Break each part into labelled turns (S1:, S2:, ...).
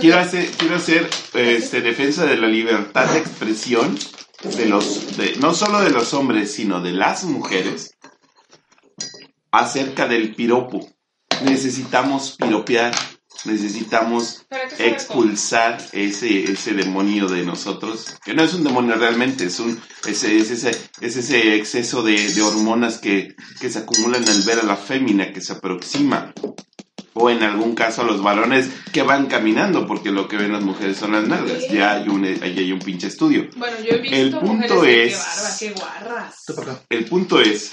S1: Quiero hacer, quiero hacer este, defensa de la libertad de expresión de los, de, no solo de los hombres, sino de las mujeres acerca del piropo. Necesitamos piropear, necesitamos expulsar ese, ese demonio de nosotros, que no es un demonio realmente, es, un, es, es ese, es ese exceso de, de hormonas que, que se acumulan al ver a la fémina que se aproxima. O en algún caso a los varones que van caminando, porque lo que ven las mujeres son las nalgas. Ya hay un, ahí hay un pinche estudio.
S2: Bueno, yo he visto
S1: El punto
S2: mujeres
S1: es-
S2: que qué barba, qué guarras.
S1: El punto es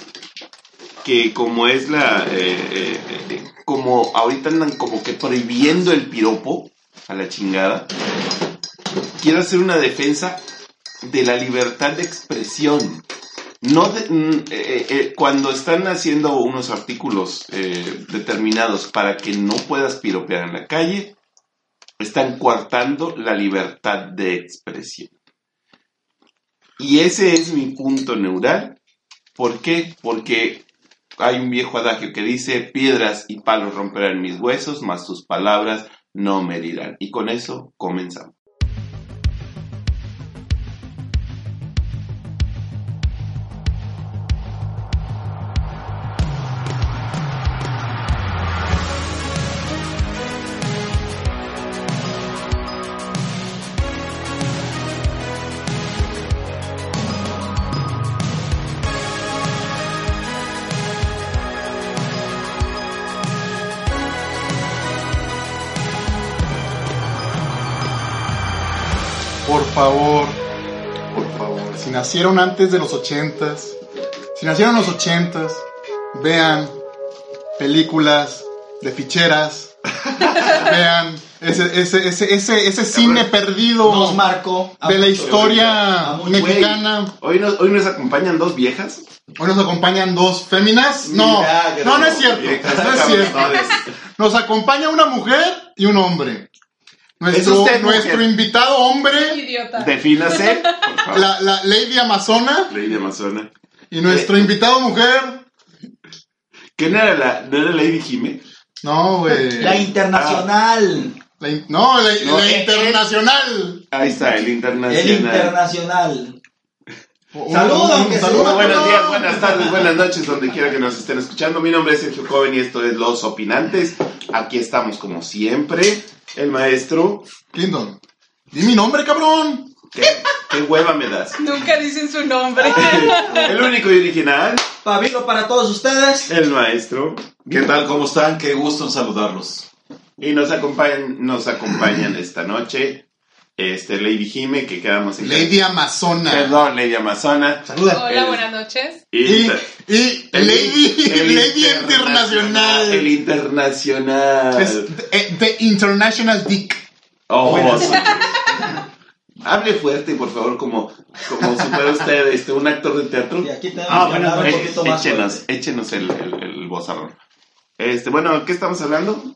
S1: que como es la... eh, eh, eh, como ahorita andan como que prohibiendo el piropo a la chingada, quiero hacer una defensa de la libertad de expresión. No de- mm, eh, eh, cuando están haciendo unos artículos eh, determinados para que no puedas piropear en la calle, están coartando la libertad de expresión. Y ese es mi punto neural. ¿Por qué? Porque hay un viejo adagio que dice, piedras y palos romperán mis huesos, mas tus palabras no me herirán. Y con eso comenzamos.
S3: Nacieron antes de los ochentas, si nacieron en los ochentas, vean películas de ficheras, vean ese, ese, ese, ese, ese cine perdido
S4: Nos marcó.
S3: de la historia mexicana.
S1: Hoy nos, hoy nos acompañan dos viejas.
S3: Hoy nos acompañan dos féminas. No, no, no es cierto.
S1: Viejas
S3: No es cierto. Nos acompaña una mujer y un hombre.
S1: ¿Es
S3: Nuestro,
S1: usted
S3: nuestro invitado hombre,
S2: Idiota.
S1: Defínase, por favor.
S3: la, la Lady Amazona,
S1: Lady Amazona.
S3: y nuestro invitado mujer.
S1: ¿Qué no era la, no era Lady Jime?
S3: No, güey.
S4: La internacional.
S3: La in- no, la,
S1: No,
S3: la
S1: eh,
S3: internacional.
S1: Ahí está, el internacional.
S4: El internacional.
S3: Un-
S4: Saludo,
S3: un-
S4: aunque
S3: un
S4: sea.
S3: saludo.
S1: Buenos días, buenas tardes, buenas noches, donde quiera que nos estén escuchando. Mi nombre es Sergio Coven y esto es Los Opinantes. Aquí estamos como siempre. El maestro.
S3: Clinton. Di mi nombre, cabrón.
S1: ¿Qué, qué hueva me das?
S2: Nunca dicen su nombre.
S1: El único y original.
S4: Pabilo para todos ustedes.
S1: El maestro.
S5: ¿Qué tal? ¿Cómo están? Qué gusto en saludarlos.
S1: Y nos acompañan, nos acompañan esta noche. Este, Lady Jime, que quedamos en.
S3: Lady Amazona.
S1: Perdón, Lady Amazona.
S4: Saluda.
S2: Hola,
S1: El-
S2: buenas noches.
S1: Y,
S3: Y, y
S1: el-
S3: Lady,
S1: el
S3: Lady Internacional.
S1: El internacional.
S3: Es the, the International Dick.
S1: Oh,
S4: Buenas
S1: sí. Hable fuerte, por favor, como, como si fuera usted este, un actor de teatro.
S4: Y aquí tenemos
S5: Ah,
S4: hablar un
S1: Eh,
S4: poquito más
S1: échenos,
S4: fuerte.
S1: échenos el, el, el bozarrón. Este, bueno, ¿qué estamos hablando?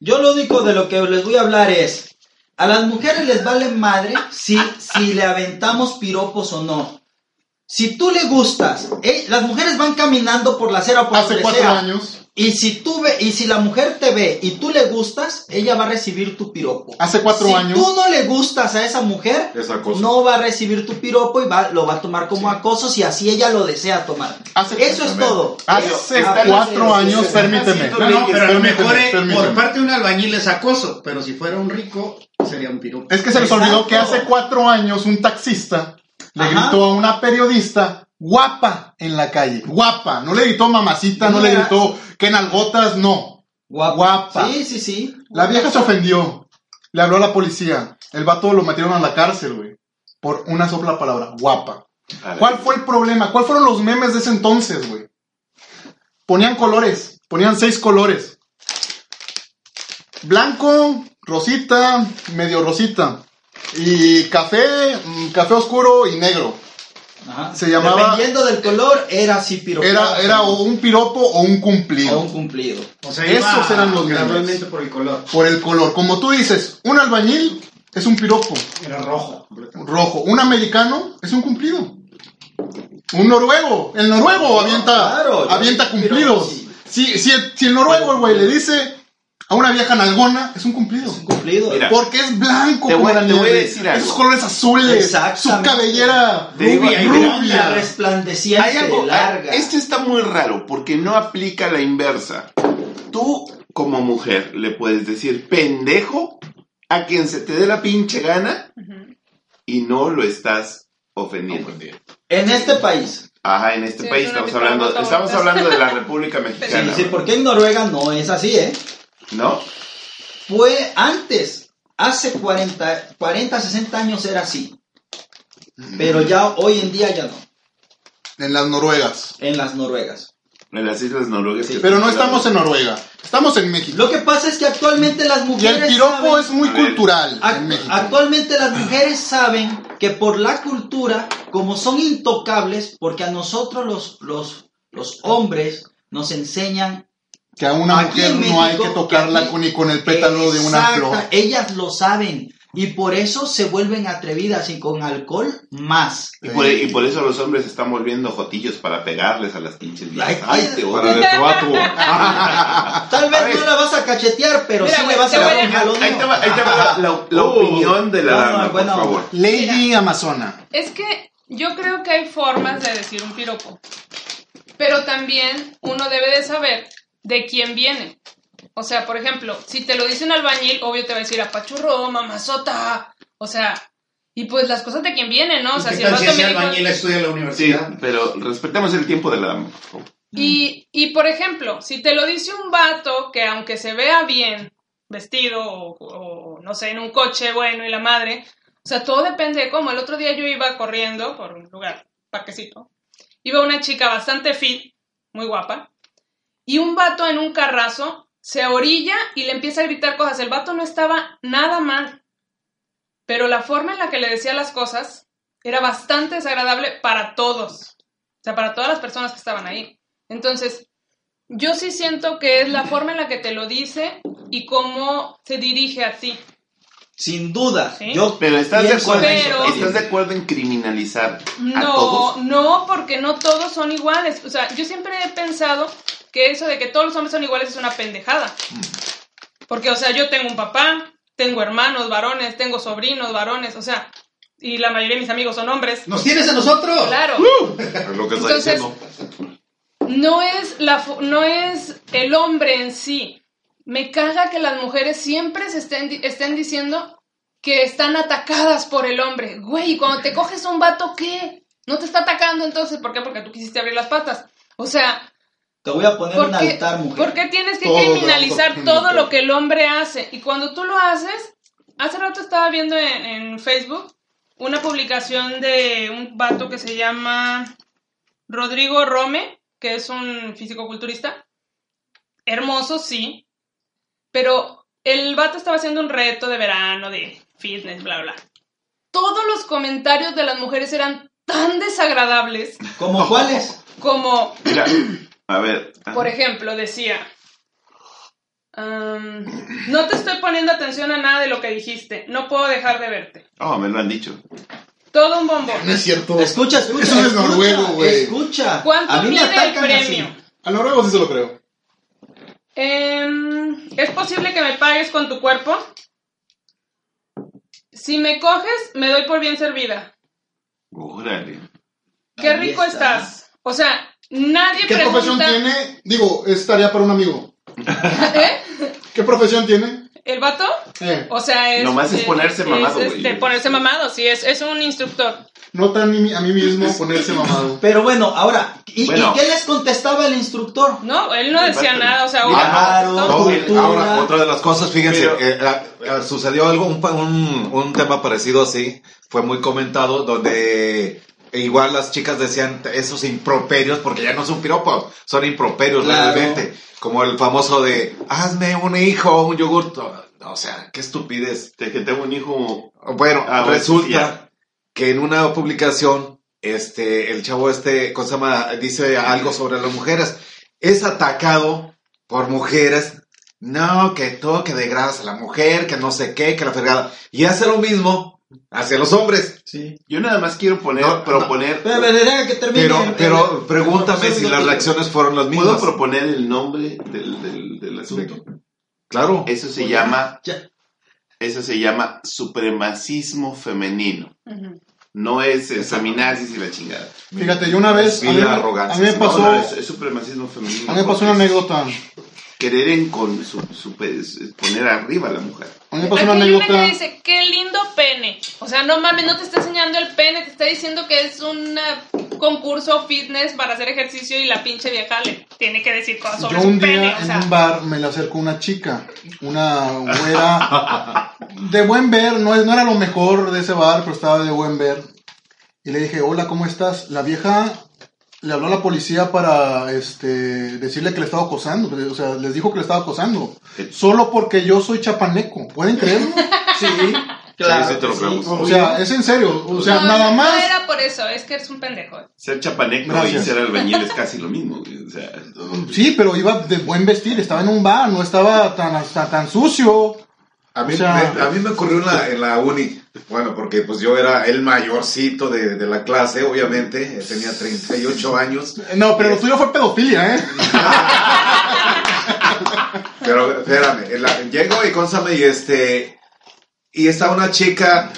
S4: Yo lo único de lo que les voy a hablar es, a las mujeres les vale madre si, si le aventamos piropos o no. Si tú le gustas, eh, las mujeres van caminando por la acera por
S3: Hace cuatro
S4: sea,
S3: años.
S4: Y si tú ve, y si la mujer te ve y tú le gustas, ella va a recibir tu piropo.
S3: Hace cuatro
S4: si
S3: años.
S4: tú no le gustas a esa mujer,
S5: Es
S4: no va a recibir tu piropo y va, lo va a tomar como acoso si así ella lo desea tomar.
S3: Hace-
S4: Eso es todo.
S3: Hace
S4: Eso-
S3: cuatro años, permíteme.
S1: No,
S6: No, pero a lo mejor eh,
S3: permíteme.
S6: por parte de un albañil es acoso, pero si fuera un rico sería un piropo.
S3: Es que se les olvidó que hace cuatro años un taxista le
S4: Ajá.
S3: gritó a una periodista guapa en la calle. Guapa. No le gritó mamacita, no,
S4: No
S3: le gritó que nalgotas, no.
S4: Guapa.
S3: Guapa.
S4: Sí, sí, sí.
S3: La vieja se ofendió. Le habló a la policía. El vato lo metieron a la cárcel, güey. Por una sola palabra. Guapa. ¿Cuál fue el problema? ¿Cuáles fueron los memes de ese entonces, güey? Ponían colores. Ponían seis colores. Blanco, rosita, medio rosita. Y café, mm, café oscuro y negro.
S4: Ajá.
S3: Se llamaba-
S4: Dependiendo del color, era si piropo.
S3: Era, era o un piropo o un cumplido.
S4: o un cumplido.
S6: O sea,
S3: Esos eran los memes.
S6: por el color.
S3: Por el color. Como tú dices, un albañil es un piropo.
S6: Era rojo.
S3: rojo. Un americano es un cumplido. Un noruego. El noruego avienta,
S4: claro,
S3: avienta cumplidos.
S4: sí.
S3: Si, si, el, si el noruego, el güey, le dice a una vieja nalgona, es un cumplido.
S4: Cumplido.
S1: Mira.
S3: Porque es blanco
S1: Te
S3: como
S1: voy-
S3: la
S1: te voy a
S3: nieve.
S1: decir algo.
S3: Esos colores azules. su cabellera rubia rubia.
S4: resplandeciente,
S1: Hay algo,
S4: larga.
S1: esto está muy raro porque no aplica la inversa. Tú, como mujer, le puedes decir pendejo a quien se te dé la pinche gana y no lo estás ofendiendo.
S4: En este país.
S1: Ajá, en este
S2: Sí,
S1: país
S2: es
S1: estamos hablando, estamos hablando de la República
S4: Sí,
S1: Mexicana,
S4: sí, porque en Noruega no es así, ¿eh?
S1: ¿No?
S4: Fue antes, hace 40, 40, 60 años era así. Pero ya hoy en día ya no.
S3: En las Noruegas.
S4: En las Noruegas.
S1: En las Islas Noruegas. que
S3: Pero no estamos en Noruega. Estamos en México.
S4: Lo que pasa es que actualmente las
S3: Y
S4: mujeres.
S3: el piropo
S4: saben-
S3: es muy cultural en México.
S4: Actualmente las mujeres saben que por la cultura, como son intocables, porque a nosotros los, los, los hombres nos enseñan
S3: Que a una
S4: Aquí
S3: mujer no hay que tocarla
S4: aquí-
S3: con, ni con el pétalo de una
S4: Exacta,
S3: flor.
S4: Ellas lo saben y por eso se vuelven atrevidas y con alcohol más.
S1: Y por, y por eso los hombres están volviendo jotillos para pegarles a las pinches viejas.
S4: Ay,
S1: Ay, te
S5: tu atu.
S4: Tal vez
S1: A
S4: no la vas a cachetear, pero
S2: Mira,
S4: sí le vas a
S2: voy
S4: dar
S2: a-
S4: un jalón.
S1: Ahí te va, ahí te va la, la- la
S5: Uh,
S1: opinión de la
S4: no, no,
S1: dama, por favor.
S3: Lady Amazona.
S2: Es que yo creo que hay formas de decir un piropo. Pero también uno debe de saber de quién viene. O sea, por ejemplo, si te lo dice un albañil, obvio te va a decir apachurro, mamazota. O sea, y pues las cosas de quién vienen, ¿no? O sea,
S6: ¿Qué
S2: si el
S6: si
S2: me dijo-
S6: albañil estudia en la
S1: Sí,
S6: universidad?
S1: pero respetemos el tiempo de la dama, por favor.
S2: Y, y por ejemplo, si te lo dice un vato que aunque se vea bien vestido o, o, no sé, en un coche bueno y la madre, o sea, todo depende de cómo. El otro día yo iba corriendo por un lugar, parquecito, iba una chica bastante fit, muy guapa, y un vato en un carrazo se orilla y le empieza a gritar cosas. El vato no estaba nada mal, pero la forma en la que le decía las cosas era bastante desagradable para todos. O sea, para todas las personas que estaban ahí. Entonces, yo sí siento que es la forma en la que te lo dice y cómo se dirige a ti.
S4: Sin duda.
S2: Sí.
S4: Yo
S1: Pero ¿estás de, acuerdo,
S2: Pero-.
S1: ¿estás de acuerdo en criminalizar a
S2: No,
S1: todos?
S2: no, porque no todos son iguales. O sea, yo siempre he pensado que eso de que todos los hombres son iguales es una pendejada. Porque, o sea, yo tengo un papá, tengo hermanos varones, tengo sobrinos varones, o sea, y la mayoría de mis amigos son hombres.
S6: ¿Nos tienes a nosotros?
S2: Claro.
S5: Es lo que está
S2: Entonces,
S5: diciendo.
S2: no es, la, no es el hombre en sí. Me caga que las mujeres siempre se estén, estén diciendo que están atacadas por el hombre. Güey, ¿y cuando te coges a un vato, ¿qué? No te está atacando entonces. ¿Por qué? Porque tú quisiste abrir las patas. O sea,
S4: te voy a poner
S2: ¿por
S4: un
S2: qué,
S4: altar, mujer.
S2: por qué tienes que criminalizar todo lo que el hombre hace? Y cuando tú lo haces, hace rato estaba viendo en, en Facebook una publicación de un vato que se llama Rodrigo Rome, que es un fisicoculturista. Hermoso, sí. Pero el vato estaba haciendo un reto de verano, de fitness, bla, bla. Todos los comentarios de las mujeres eran tan desagradables
S4: ¿Como cuáles?
S2: como
S1: Mira, a ver.
S2: por ejemplo, decía, "Am, no te estoy poniendo atención a nada de lo que dijiste, no puedo dejar de verte.
S1: Oh, me lo han dicho.
S2: Todo un bombón.
S3: No es cierto.
S4: Escucha, escucha.
S3: Eso es
S4: escucha,
S3: noruego, güey.
S4: Escucha.
S2: ¿Cuánto
S4: A mí me
S2: el premio?
S4: así.
S3: Al noruego sí se lo creo.
S2: Em, ¿Es posible que me pagues con tu cuerpo? Si me coges, me doy por bien servida.
S1: Órale.
S2: Qué
S4: Ahí
S2: rico
S4: está.
S2: estás. O sea, nadie
S3: ¿Qué profesión tiene? Digo, estaría para un amigo.
S2: ¿Eh?
S3: ¿Qué profesión tiene?
S2: ¿El vato?
S3: Eh,
S2: O sea, es...
S1: Nomás es ponerse mamado, güey.
S2: este, ponerse mamado, sí, es, es un instructor.
S3: no tan a mí mismo ponerse mamado.
S4: Pero bueno, ahora, ¿y,
S1: Bueno.
S4: y qué les contestaba el instructor?
S2: No, él no decía nada, o sea,
S4: Claro,
S2: no,
S5: No,
S4: cultura.
S5: ahora, otra de las cosas, fíjense,
S1: Pero-
S5: eh, ah, ah, sucedió algo, un, pa- un, un tema parecido así, fue muy comentado, donde igual las chicas decían esos improperios, porque ya no son piropos, son improperios
S4: Claro.
S5: realmente, como el famoso de, hazme un hijo, un yogurt, o sea, qué estupidez.
S1: De que tengo un hijo.
S5: Bueno,
S1: Ah, bueno,
S5: resulta que en una publicación, este, el chavo este, ¿cómo se llama? Dice algo sobre las mujeres. Es atacado por mujeres. No, que todo, que degradas a la mujer, que no sé qué, que la fregada. Y hace lo mismo hacia los hombres.
S4: Sí.
S1: Yo nada más quiero poner,
S5: No, no.
S1: proponer.
S4: Pero, pero, deja que termine.
S5: Pero,
S4: el-
S5: pero
S4: el-
S5: pregúntame si las reacciones fueron las
S1: ¿Puedo
S5: mismas.
S1: proponer el nombre del, del, del asunto?
S5: Claro.
S1: Eso se llama,
S4: Ya.
S1: eso se llama supremacismo femenino.
S2: Ujú.
S1: No es el feminazis y la chingada.
S3: Fíjate, yo una vez, a mí, a mí me pasó,
S1: no, es, es supremacismo femenino.
S3: a mí me pasó una anécdota.
S1: Querer en con, su, su- es poner arriba a la mujer.
S3: A mí me pasó una anécdota.
S2: que dice, qué lindo pene. O sea, no mames, no te está enseñando el pene, te está diciendo que es un concurso fitness para hacer ejercicio y la pinche vieja le tiene que decir cosas sobre
S3: Yo
S2: su
S3: un día
S2: pene. O
S3: en
S2: sea,
S3: un bar me le acercó una chica, una güera de buen ver, no, es- no era lo mejor de ese bar, pero estaba de buen ver. Y le dije, hola, ¿cómo estás? La vieja le habló a la policía para este, decirle que le estaba acosando, o sea, les dijo que le estaba acosando. Solo porque yo soy chapaneco, ¿pueden creerlo?
S4: Sí,
S1: Claro, sí te lo pregunto.
S3: O sea, es en serio, o sea,
S2: no,
S3: nada más...
S2: No era por eso, es que eres un pendejo.
S1: Ser chapaneco
S3: Gracias.
S1: y ser albañil es casi lo mismo. güey, O sea,
S3: Sí, pero iba de buen vestir, estaba en un bar, no estaba tan, tan, tan sucio.
S5: A mí,
S3: O sea-
S5: me, a mí me ocurrió en la, en la uni, bueno, porque pues yo era el mayorcito de, de la clase, obviamente, eh, tenía 38 años,
S3: No, pero lo tuyo fue pedofilia, ¿eh?
S5: pero espérame, la- llego y consame y este, y estaba una chica,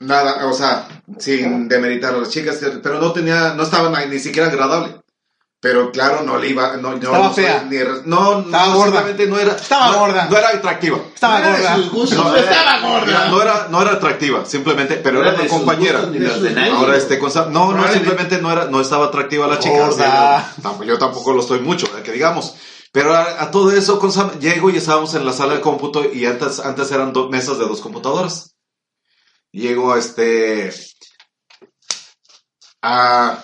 S5: nada, o sea, sin demeritar a las chicas, pero no tenía, no estaba ni siquiera agradable. Pero claro, no le iba, no, no,
S3: Estaba
S5: no
S3: fea.
S5: ni no,
S3: Estaba
S5: no,
S3: gorda.
S5: no era,
S3: Estaba
S5: no-
S3: gorda.
S5: no era atractiva.
S3: Estaba
S6: No era
S3: gorda.
S6: sus gustos.
S5: No,
S3: estaba gorda.
S5: No era, no era atractiva, simplemente, pero era
S1: de
S5: una compañera.
S1: gustos ni los de nadie.
S5: Ahora este cosa, no, no, simplemente no era, no estaba atractiva la chica.
S3: Gorda.
S5: o sea, yo, tampoco, yo tampoco lo estoy mucho, eh, que digamos. Pero a, a todo eso, con Sam, llego y estábamos en la sala de cómputo y antes, antes eran dos mesas de dos computadoras. Llego este a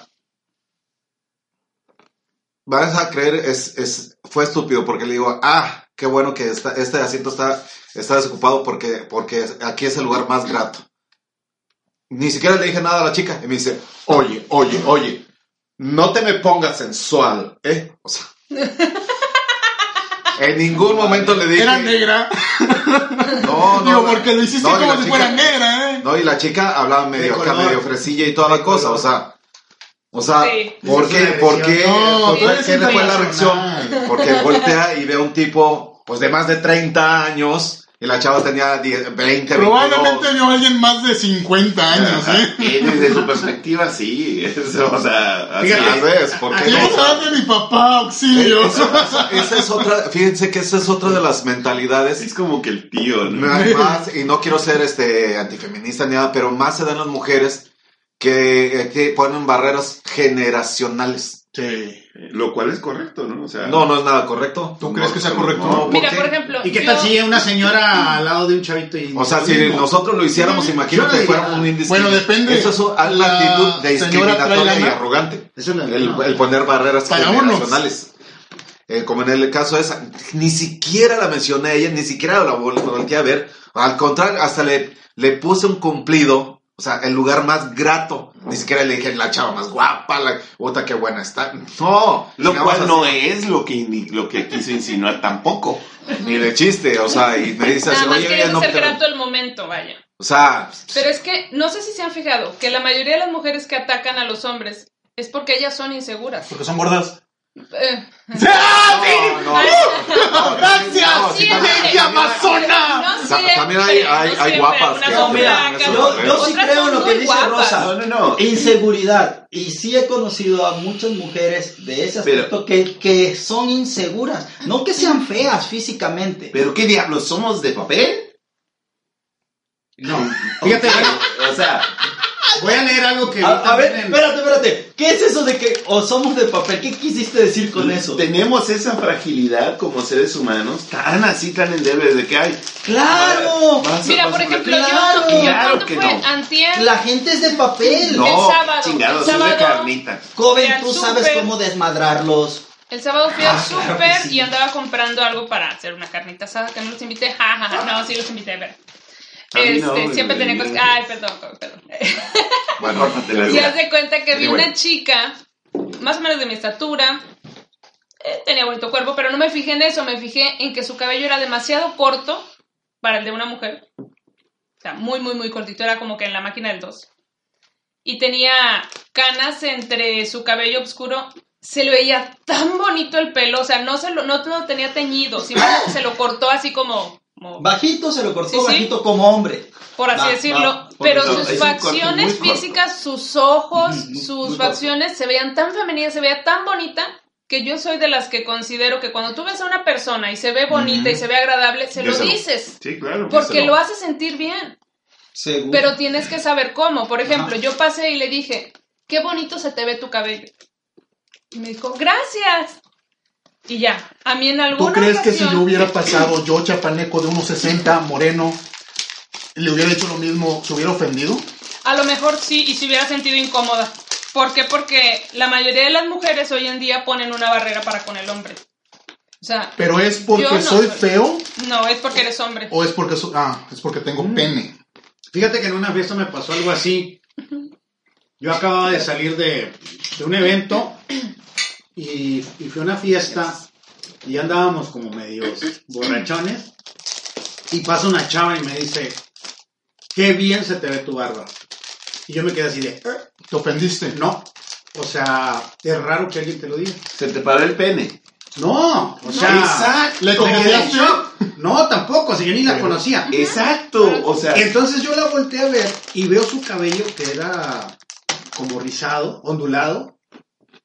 S5: vas a creer es, es fue estúpido porque le digo, "Ah, qué bueno que esta- este asiento está está desocupado porque porque aquí es el lugar más grato." Ni siquiera le dije nada a la chica y me dice, "Oye, oye, oye, no te me pongas sensual, ¿eh?" O sea, en ningún momento le dije,
S3: Era negra.
S5: no, no,
S3: Digo,
S5: no.
S3: porque lo hiciste
S5: No,
S3: como si
S5: chica-
S3: fuera negra, ¿eh?
S5: No, y la chica hablaba medio acá, medio fresilla y toda la cosa, o sea, o sea,
S2: Sí.
S5: ¿por qué? ¿Por qué?
S3: No,
S5: ¿Por
S3: tú eres
S5: qué le fue la reacción? Porque voltea y ve a un tipo, pues de más de 30 años, y la chava tenía 10, 20,
S3: Probablemente
S5: 22.
S3: vio a alguien más de 50 años, ¿eh?
S1: y desde su perspectiva, sí. eso, o sea, así es.
S5: vez, ¿por qué
S3: Quiero
S5: no?
S3: de mi papá, auxilio.
S5: Eso- eso- esa es otra, fíjense que esa es otra de las mentalidades
S1: Es como que el tío, ¿no?
S5: Más, y no quiero ser este antifeminista ni nada, pero más se dan las mujeres que, eh, que ponen barreras generacionales.
S3: Sí.
S1: Lo cual es correcto, ¿no? O sea,
S5: No, no es nada correcto.
S3: ¿Tú crees que sea correcto?
S5: No, ¿por
S2: Mira,
S5: qué?
S2: por ejemplo.
S6: ¿Y qué
S2: yo-
S6: tal si una señora al lado de un chavito y...
S5: O sea, si nosotros lo hiciéramos, imagínate, fuera un índice.
S3: Bueno, depende.
S5: Eso es una
S3: La
S5: actitud de discriminatoria y arrogante.
S6: Eso no-
S5: El,
S6: no.
S5: el poner barreras
S3: Para unos.
S5: generacionales. Eh, como en el caso de esa, ni siquiera la mencioné a ella, ni siquiera la vol- volteé a ver. Al contrario, hasta le, le puse un cumplido. O sea, el lugar más grato. Ni siquiera le dije la chava más guapa, la puta qué buena está. No,
S1: Lo cual
S5: así,
S1: no es lo que, lo que quiso insinuar tampoco.
S5: Ni de chiste, o sea, y me dice así,
S2: Nada más
S5: oye, oye, no te-
S2: grato el momento, vaya.
S5: O sea,
S2: Pero es que no sé si se han fijado que la mayoría de las mujeres que atacan a los hombres es porque ellas son inseguras.
S3: Porque son gordas.
S2: Eh,
S3: ¡Ah, sí!
S5: no, no, no,
S3: ¡Gracias!
S5: no, también-
S3: ¡Lady Amazona!
S5: También hay- hay- guapas que
S4: mira,
S5: yo-
S4: sí creo en lo que dice. Rosa.
S1: No, no, no.
S4: Inseguridad. Y sí he conocido a muchas mujeres de ese
S1: Pero-
S4: aspecto que, que son inseguras. No que sean feas físicamente.
S1: ¿Pero qué diablos? ¿Somos de papel?
S6: No. Fíjate,
S1: O sea,
S6: voy a leer algo que...
S4: A, a ver,
S6: en-
S4: espérate, espérate. ¿Qué es eso de que o somos de papel? ¿Qué quisiste decir con eso?
S1: tenemos esa fragilidad como seres humanos, tan así, tan endebles de que hay.
S4: ¡Claro!
S1: Vas
S2: Mira,
S1: vas
S2: por ejemplo, yo,
S4: Claro,
S1: claro
S2: cuando
S1: que
S2: fue
S1: no.
S2: antier,
S4: La gente es de papel.
S1: No,
S2: el sábado,
S1: chingados,
S2: el
S1: es de
S2: sábado.
S1: carnita.
S4: Joven, tú sabes
S2: súper.
S4: cómo desmadrarlos.
S2: el sábado fui al
S4: Ah, claro
S2: súper
S4: que sí.
S2: y andaba comprando algo para hacer una carnita asada que no los invité. Ja, ja, ja. No, sí los invité, pero.
S1: A mí
S2: Este,
S1: no,
S2: siempre tenía cosas. Ay, perdón, perdón.
S5: bueno,
S2: Y haz de cuenta que vi
S5: Anyway.
S2: una chica, más o menos de mi estatura, eh, tenía bonito cuerpo, pero no me fijé en eso, me fijé en que su cabello era demasiado corto para el de una mujer. O sea, muy, muy, muy cortito, era como que en la máquina del 2. Y tenía canas entre su cabello oscuro se le veía tan bonito el pelo, o sea, no se lo, no lo tenía teñido, simplemente se lo cortó así como, como-
S4: Bajito se lo cortó,
S2: Sí, sí.
S4: bajito como hombre.
S2: por así
S4: Va,
S2: decirlo,
S4: va,
S2: pero sus facciones físicas, sus ojos, sus
S4: muy
S2: facciones se veían tan femeninas, se veía tan bonita que yo soy de las que considero que cuando tú ves a una persona y se ve bonita y se ve agradable, se lo dices,
S1: Sí, claro.
S2: porque lo hace sentir bien.
S4: Seguro.
S2: Pero tienes que saber cómo. Por ejemplo,
S4: Ajá.
S2: yo pasé y le dije, qué bonito se te ve tu cabello. Y me dijo, gracias. Y ya, a mí en
S3: ¿Tú
S2: alguna
S3: crees que si
S2: ocasión-
S3: yo hubiera pasado, yo chapaneco de unos 60, moreno, le hubiera hecho lo mismo, se hubiera ofendido?
S2: A lo mejor sí, y se hubiera sentido incómoda. ¿Por qué? Porque la mayoría de las mujeres hoy en día ponen una barrera para con el hombre. O sea,
S3: ¿Pero es porque
S2: no
S3: soy
S2: soy-
S3: feo
S2: no, es porque eres hombre.
S3: o es porque, so- ah, es porque tengo pene?
S6: Fíjate que en una fiesta me pasó algo así. Yo acababa de salir de, de un evento y, y fui a una fiesta y andábamos como medios borrachones y pasa una chava y me dice, qué bien se te ve tu barba. Y yo me quedé así de, "Eh,
S3: ¿Te ofendiste?
S6: no, o sea, es raro que alguien te lo diga.
S1: Se te paró el pene.
S6: No, o sea,
S1: Exacto.
S6: No, tampoco, si yo ni la conocía.
S1: Exacto. O sea,
S6: Entonces yo la volteé a ver y veo su cabello que era como rizado, ondulado.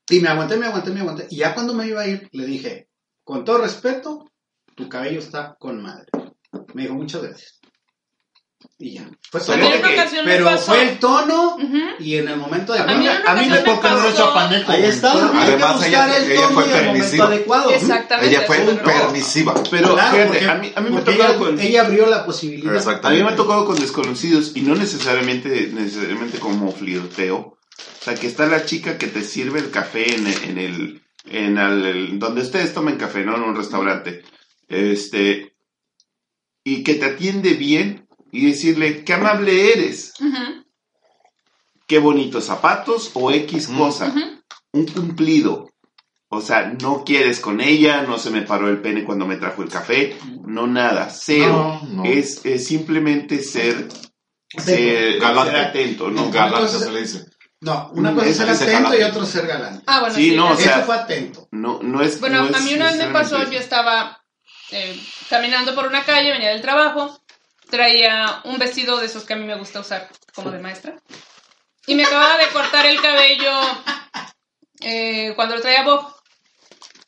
S6: Y me aguanté, me aguanté, me aguanté. Y ya cuando me iba a ir, le dije, con todo respeto, tu cabello está con madre. Me dijo, muchas gracias. Y ya. Fue todo. Pero
S2: pasó.
S6: fue el tono y en el momento de
S2: A mí
S6: hablar.
S2: en una
S3: A mí me porque no chapaneco.
S4: Ahí está.
S6: Bueno,
S5: además
S4: buscar
S5: ella-
S4: el
S5: ella
S4: tono
S5: fue permisiva.
S4: adecuado.
S2: Exactamente.
S5: Ella fue
S2: Pero-
S5: permisiva.
S1: pero
S6: Claro,
S1: fíjate,
S6: porque-
S1: a mí, a mí me tocado
S6: ella,
S1: con...
S6: ella abrió la posibilidad.
S1: A mí me ha tocado con desconocidos y no necesariamente, necesariamente como flirteo. O sea, que está la chica que te sirve el café en, en el, en el, el- donde ustedes tomen café, ¿no? En un restaurante. Este, y que te atiende bien y decirle, qué amable eres,
S2: Ujú,
S1: qué bonitos zapatos o X cosa.
S2: ujú.
S1: Un cumplido. O sea, no quieres con ella, no se me paró el pene cuando me trajo el café, no nada, cero.
S5: No, no.
S1: Es, es simplemente ser, ser,
S5: Galante.
S1: ser atento, ¿no?
S5: Galante se le dice.
S6: No, una cosa es ser atento y otro ser galante.
S2: Ah, bueno,
S1: Sí,
S2: sí.
S1: no, o sea,
S6: Ese fue atento.
S1: No, no es.
S2: Bueno,
S1: no
S2: a mí una vez me pasó, yo estaba eh, caminando por una calle, venía del trabajo, traía un vestido de esos que a mí me gusta usar como de maestra, y me acababa de cortar el cabello eh, cuando lo traía Bob.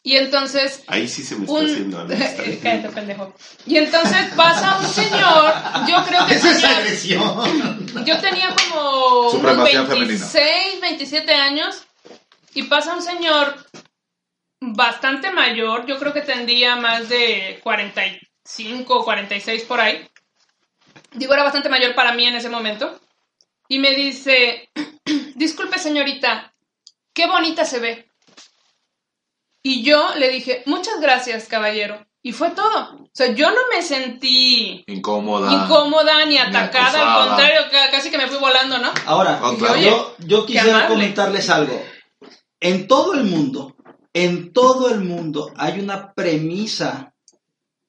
S2: Y entonces
S1: Ahí sí se me está
S2: un...
S1: haciendo.
S2: Cállate, pendejo. Y entonces pasa un señor, yo creo que
S6: Esa es agresión.
S2: yo tenía como unos
S5: Supremacía
S2: 26, 27 años y pasa un señor bastante mayor, yo creo que tendría más de 45 o 46 por ahí. Digo, era bastante mayor para mí en ese momento. Y me dice, disculpe señorita, qué bonita se ve. Y yo le dije, muchas gracias, caballero. Y fue todo. O sea, yo no me sentí
S5: Incómoda.
S2: incómoda ni atacada, al contrario, ca- casi que me fui volando, ¿no?
S4: Ahora,
S5: Oh,
S4: yo, yo quisiera comentarles algo. En todo el mundo, en todo el mundo hay una premisa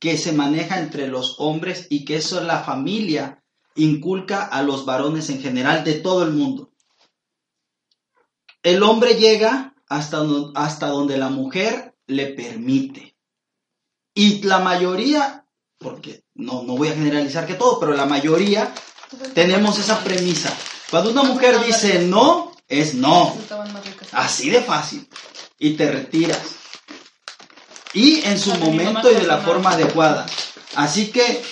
S4: que se maneja entre los hombres y que eso la familia inculca a los varones en general de todo el mundo. El hombre llega hasta, hasta donde la mujer le permite. Y la mayoría, porque no, no voy a generalizar que todo, pero la mayoría tenemos esa premisa. Cuando una mujer dice no, es no. Así de fácil. Y te retiras. Y en su momento y de la forma adecuada. Así que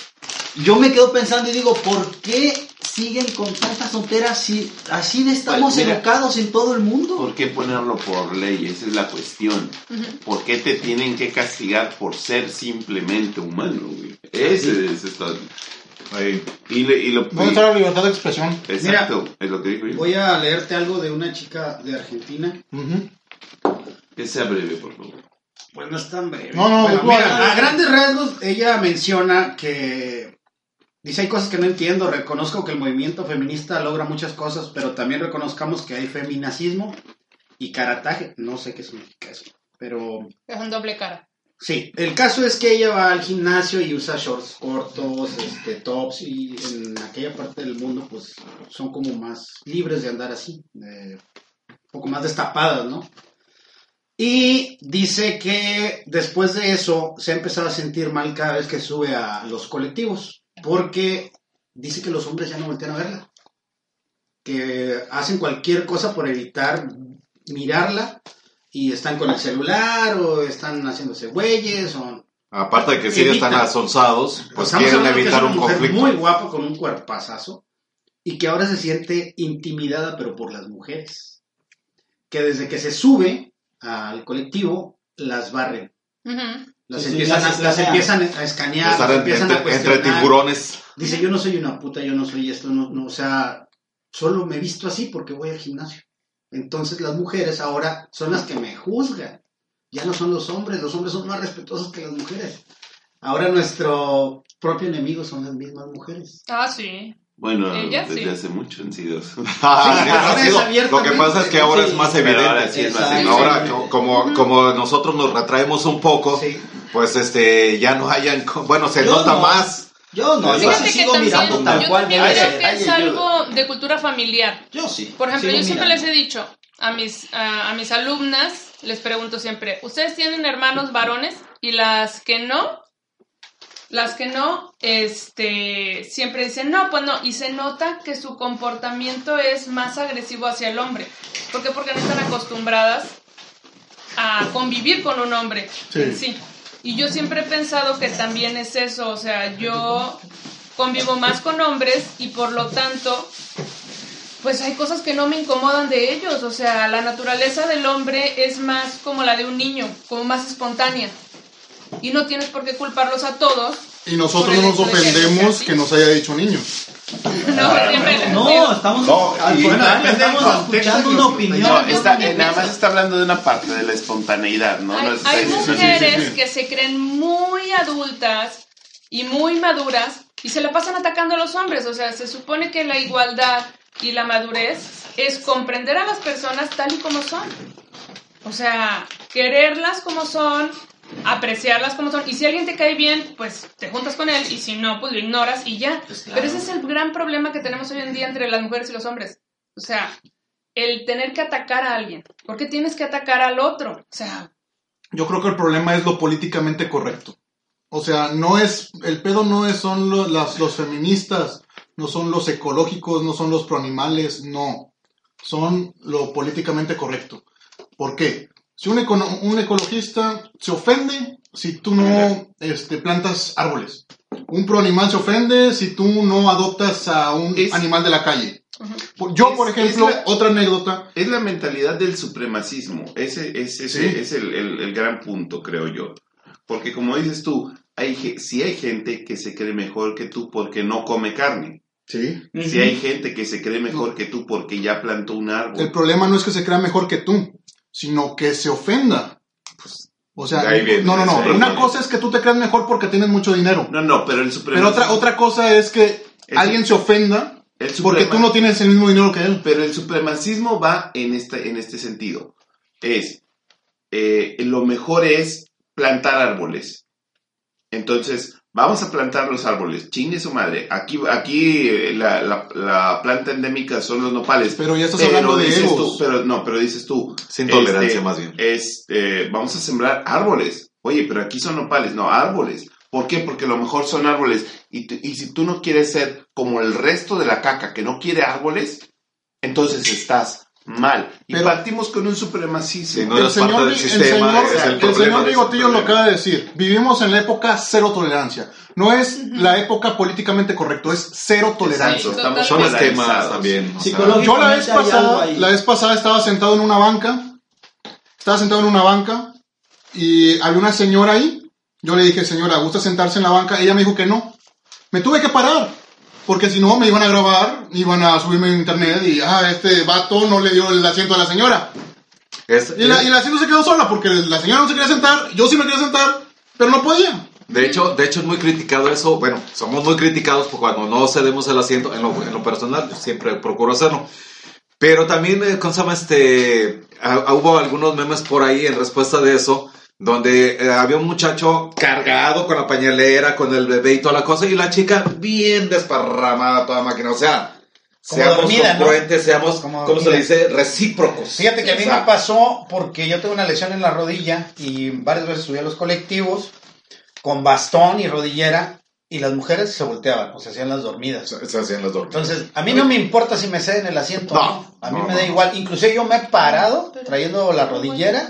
S4: yo me quedo pensando y digo, ¿por qué siguen con tantas tonteras si así estamos
S1: Pues, mira,
S4: educados en todo el mundo?
S1: ¿Por qué ponerlo por ley? Esa es la cuestión.
S2: Ujú.
S1: ¿Por qué te tienen que castigar por ser simplemente humano, güey? Ese es esto.
S5: Ahí.
S1: Y, le- y lo
S3: ¿Dónde está la libertad de expresión?
S1: Exacto, es lo que digo yo.
S6: Voy a leerte algo de una chica de Argentina.
S1: Que sea breve, por favor.
S6: Pues no es tan breve.
S3: No, no,
S6: mira, a grandes rasgos, ella menciona que dice hay cosas que no entiendo. Reconozco que el movimiento feminista logra muchas cosas, pero también reconozcamos que hay feminacismo y carataje. No sé qué significa eso, pero
S2: Es un doble cara.
S6: sí. El caso es que ella va al gimnasio y usa shorts cortos, este, tops y en aquella parte del mundo, pues son como más libres de andar así, eh, un poco más destapadas, ¿no? Y dice que después de eso se ha empezado a sentir mal cada vez que sube a los colectivos, porque dice que los hombres ya no voltean a verla, que hacen cualquier cosa por evitar mirarla y están con el celular o están haciéndose güeyes o
S5: Aparte de que sí están asonzados, pues
S6: Estamos
S5: quieren
S6: hablando que es
S5: evitar
S6: una
S5: un
S6: mujer
S5: conflicto.
S6: muy guapa con un cuerpazazo y que ahora se siente intimidada pero por las mujeres. Que desde que se sube al colectivo las barren. Las,
S4: Sí, sí,
S6: empiezan,
S4: las
S6: a, las empiezan a escanear,
S5: Estar
S6: las empiezan a
S5: entre, entre
S6: cuestionar.
S5: tiburones.
S6: Dice, yo no soy una puta, yo no soy esto, no, no, o sea, solo me he visto así porque voy al gimnasio. Entonces las mujeres ahora son las que me juzgan. Ya no son los hombres, los hombres son más respetuosos que las mujeres. Ahora nuestro propio enemigo son las mismas mujeres.
S2: Ah, sí.
S1: Bueno,
S2: Ella
S1: desde
S2: sí.
S1: hace mucho han sido.
S5: Ah, sí. Lo que pasa es que ahora
S4: Sí,
S5: es más evidente.
S1: ahora sí es más
S4: Exacto.
S1: evidente.
S5: Ahora, co- como, como nosotros nos retraemos un poco,
S6: Sí.
S5: pues este, ya no hayan, bueno, se
S4: Yo
S5: nota
S4: no.
S5: más.
S4: Yo no, yo sigo
S2: también,
S4: mirando
S2: yo
S4: cual
S2: creo que es algo de cultura familiar.
S4: Yo sí.
S2: Por ejemplo, yo siempre
S4: mirando.
S2: les he dicho a mis, a, a mis alumnas, les pregunto siempre, ¿ustedes tienen hermanos varones? Y las que no, las que no, este, siempre dicen, no, pues no, y se nota que su comportamiento es más agresivo hacia el hombre. ¿Por qué? Porque no están acostumbradas a convivir con un hombre
S3: Sí.
S2: en sí. Y yo siempre he pensado que también es eso, o sea, yo convivo más con hombres y por lo tanto pues hay cosas que no me incomodan de ellos, o sea, la naturaleza del hombre es más como la de un niño, como más espontánea. Y no tienes por qué culparlos a todos.
S3: Y nosotros no nos
S2: que
S3: ofendemos que nos haya dicho niño.
S2: No, siempre les
S4: No, estamos,
S1: No, y-
S4: estamos escuchando una opinión.
S1: No, está,
S2: también
S1: nada más está hablando de una parte de la espontaneidad, ¿no?
S2: hay, mujeres
S3: sí, sí.
S2: que se creen muy adultas y muy maduras y se la pasan atacando a los hombres. O sea, se supone que la igualdad y la madurez es comprender a las personas tal y como son. O sea, quererlas como son, apreciarlas como son. Y si alguien te cae bien, pues te juntas con él. Y si no, pues lo ignoras y ya.
S4: Pues claro.
S2: Pero ese es el gran problema que tenemos hoy en día entre las mujeres y los hombres. O sea, el tener que atacar a alguien. ¿Por qué tienes que atacar al otro? O sea,
S3: Yo creo que el problema es lo políticamente correcto. O sea, no es, el pedo no es, son lo- las, los feministas, no son los ecológicos, no son los proanimales, no. Son lo políticamente correcto. ¿Por qué? Si un, econo- un ecologista se ofende si tú no este, plantas árboles. Un proanimal se ofende si tú no adoptas a un
S1: Es-
S3: animal de la calle. Yo, por
S1: Es-
S3: ejemplo,
S1: es la-
S3: otra anécdota,
S1: Es la mentalidad del supremacismo. Ese, ese, ese
S3: Sí.
S1: es el, el- el gran punto, creo yo. Porque como dices tú, hay, sí hay gente que se cree mejor que tú porque no come carne.
S3: ¿sí?
S1: Sí hay gente que se cree mejor que tú porque ya plantó un árbol.
S3: El problema no es que se crea mejor que tú, sino que se ofenda. O sea,
S5: viene,
S3: no, no, no. Una cosa es que tú te creas mejor porque tienes mucho dinero.
S1: No, no, pero el
S3: Pero otra, otra cosa es que
S1: El-
S3: alguien se ofenda
S1: el
S3: porque tú no tienes el mismo dinero que él.
S1: Pero el supremacismo va en este, en este sentido. Es, eh, lo mejor es plantar árboles. Entonces, vamos a plantar los árboles. Chingue su madre. Aquí, aquí eh, la, la- la planta endémica son los nopales.
S3: Pero ya estás hablando de
S1: dices tú, pero no, pero dices tú.
S5: Sin tolerancia,
S1: este,
S5: más bien.
S1: Es, eh, vamos a sembrar árboles. Oye, pero aquí son nopales, no, árboles. ¿Por qué? Porque a lo mejor son árboles. Y, y si tú no quieres ser como el resto de la caca que no quiere árboles, entonces estás mal. Y
S3: Pero-
S1: partimos con un supremacismo.
S5: Sí, no
S3: el señor,
S5: del
S3: el
S5: sistema,
S3: señor,
S5: el
S3: señor Bigotillo lo
S5: problema.
S3: acaba de decir. Vivimos en la época cero tolerancia. No es la época políticamente correcto, es cero tolerancia.
S1: Exacto, estamos
S5: Son esquemas también. o sea.
S3: Yo la vez pasada, la vez pasada estaba sentado en una banca, estaba sentado en una banca y había una señora ahí. Yo le dije, señora, ¿gusta sentarse en la banca? Ella me dijo que no. Me tuve que parar, porque si no me iban a grabar, iban a subirme en internet y, ah, este vato no le dio el asiento a la señora.
S5: es-
S3: Y, la,
S5: es-
S3: y el asiento se quedó sola, porque la señora no se quería sentar, yo sí me quería sentar, pero no podía.
S5: De hecho, de hecho es muy criticado eso. Bueno, somos muy criticados por cuando no cedemos el asiento. En lo, en lo personal, siempre procuro hacerlo. Pero también, eh, ¿cómo se llama? Este, ah, hubo algunos memes por ahí en respuesta de eso, donde eh, había un muchacho cargado con la pañalera, con el bebé y toda la cosa, y la chica bien desparramada, toda máquina. O sea,
S7: Como
S5: seamos
S7: dormida, ¿no?
S5: seamos,
S7: Como
S5: ¿cómo se le dice? Recíprocos.
S7: Fíjate que a mí me
S5: Exacto.
S7: pasó porque yo tengo una lesión en la rodilla y varias veces subí a los colectivos con bastón y rodillera y las mujeres se volteaban, o se hacían las dormidas.
S5: Se, se hacían las dormidas.
S7: Entonces, a mí no me importa si me ceden el asiento
S5: No,
S7: no. A mí
S5: no,
S7: me
S5: no.
S7: da igual. Inclusive yo me he parado trayendo la rodillera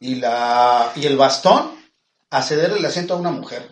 S7: y, la, y el bastón a ceder el asiento a una mujer.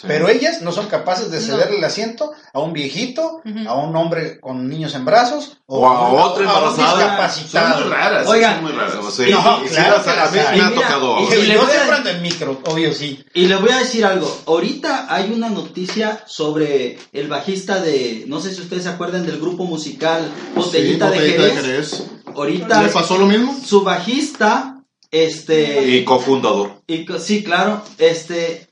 S5: Sí.
S7: Pero ellas no son capaces de
S2: No.
S7: ceder el asiento a un viejito,
S2: Ujú.
S7: a un hombre con niños en brazos
S5: O a
S7: un-
S5: otra
S7: un
S5: embarazada.
S1: Son muy raras,
S4: Oigan.
S1: son muy raras.
S5: Sí,
S7: No,
S5: y sí
S7: claro
S5: las-
S7: que
S5: a mí me ha
S4: mira,
S5: tocado.
S4: y-
S7: yo
S4: voy a-
S7: siempre ando en micro, obvio sí.
S4: Y le voy a decir algo. Ahorita hay una noticia sobre el bajista de, no sé si ustedes se acuerdan del grupo musical Botellita,
S3: Sí,
S4: de
S3: Botellita
S4: Jerez.
S3: Jerez.
S4: Ahorita
S3: ¿Le pasó lo mismo?
S4: su bajista, este,
S5: Y cofundador.
S4: y sí, claro, este,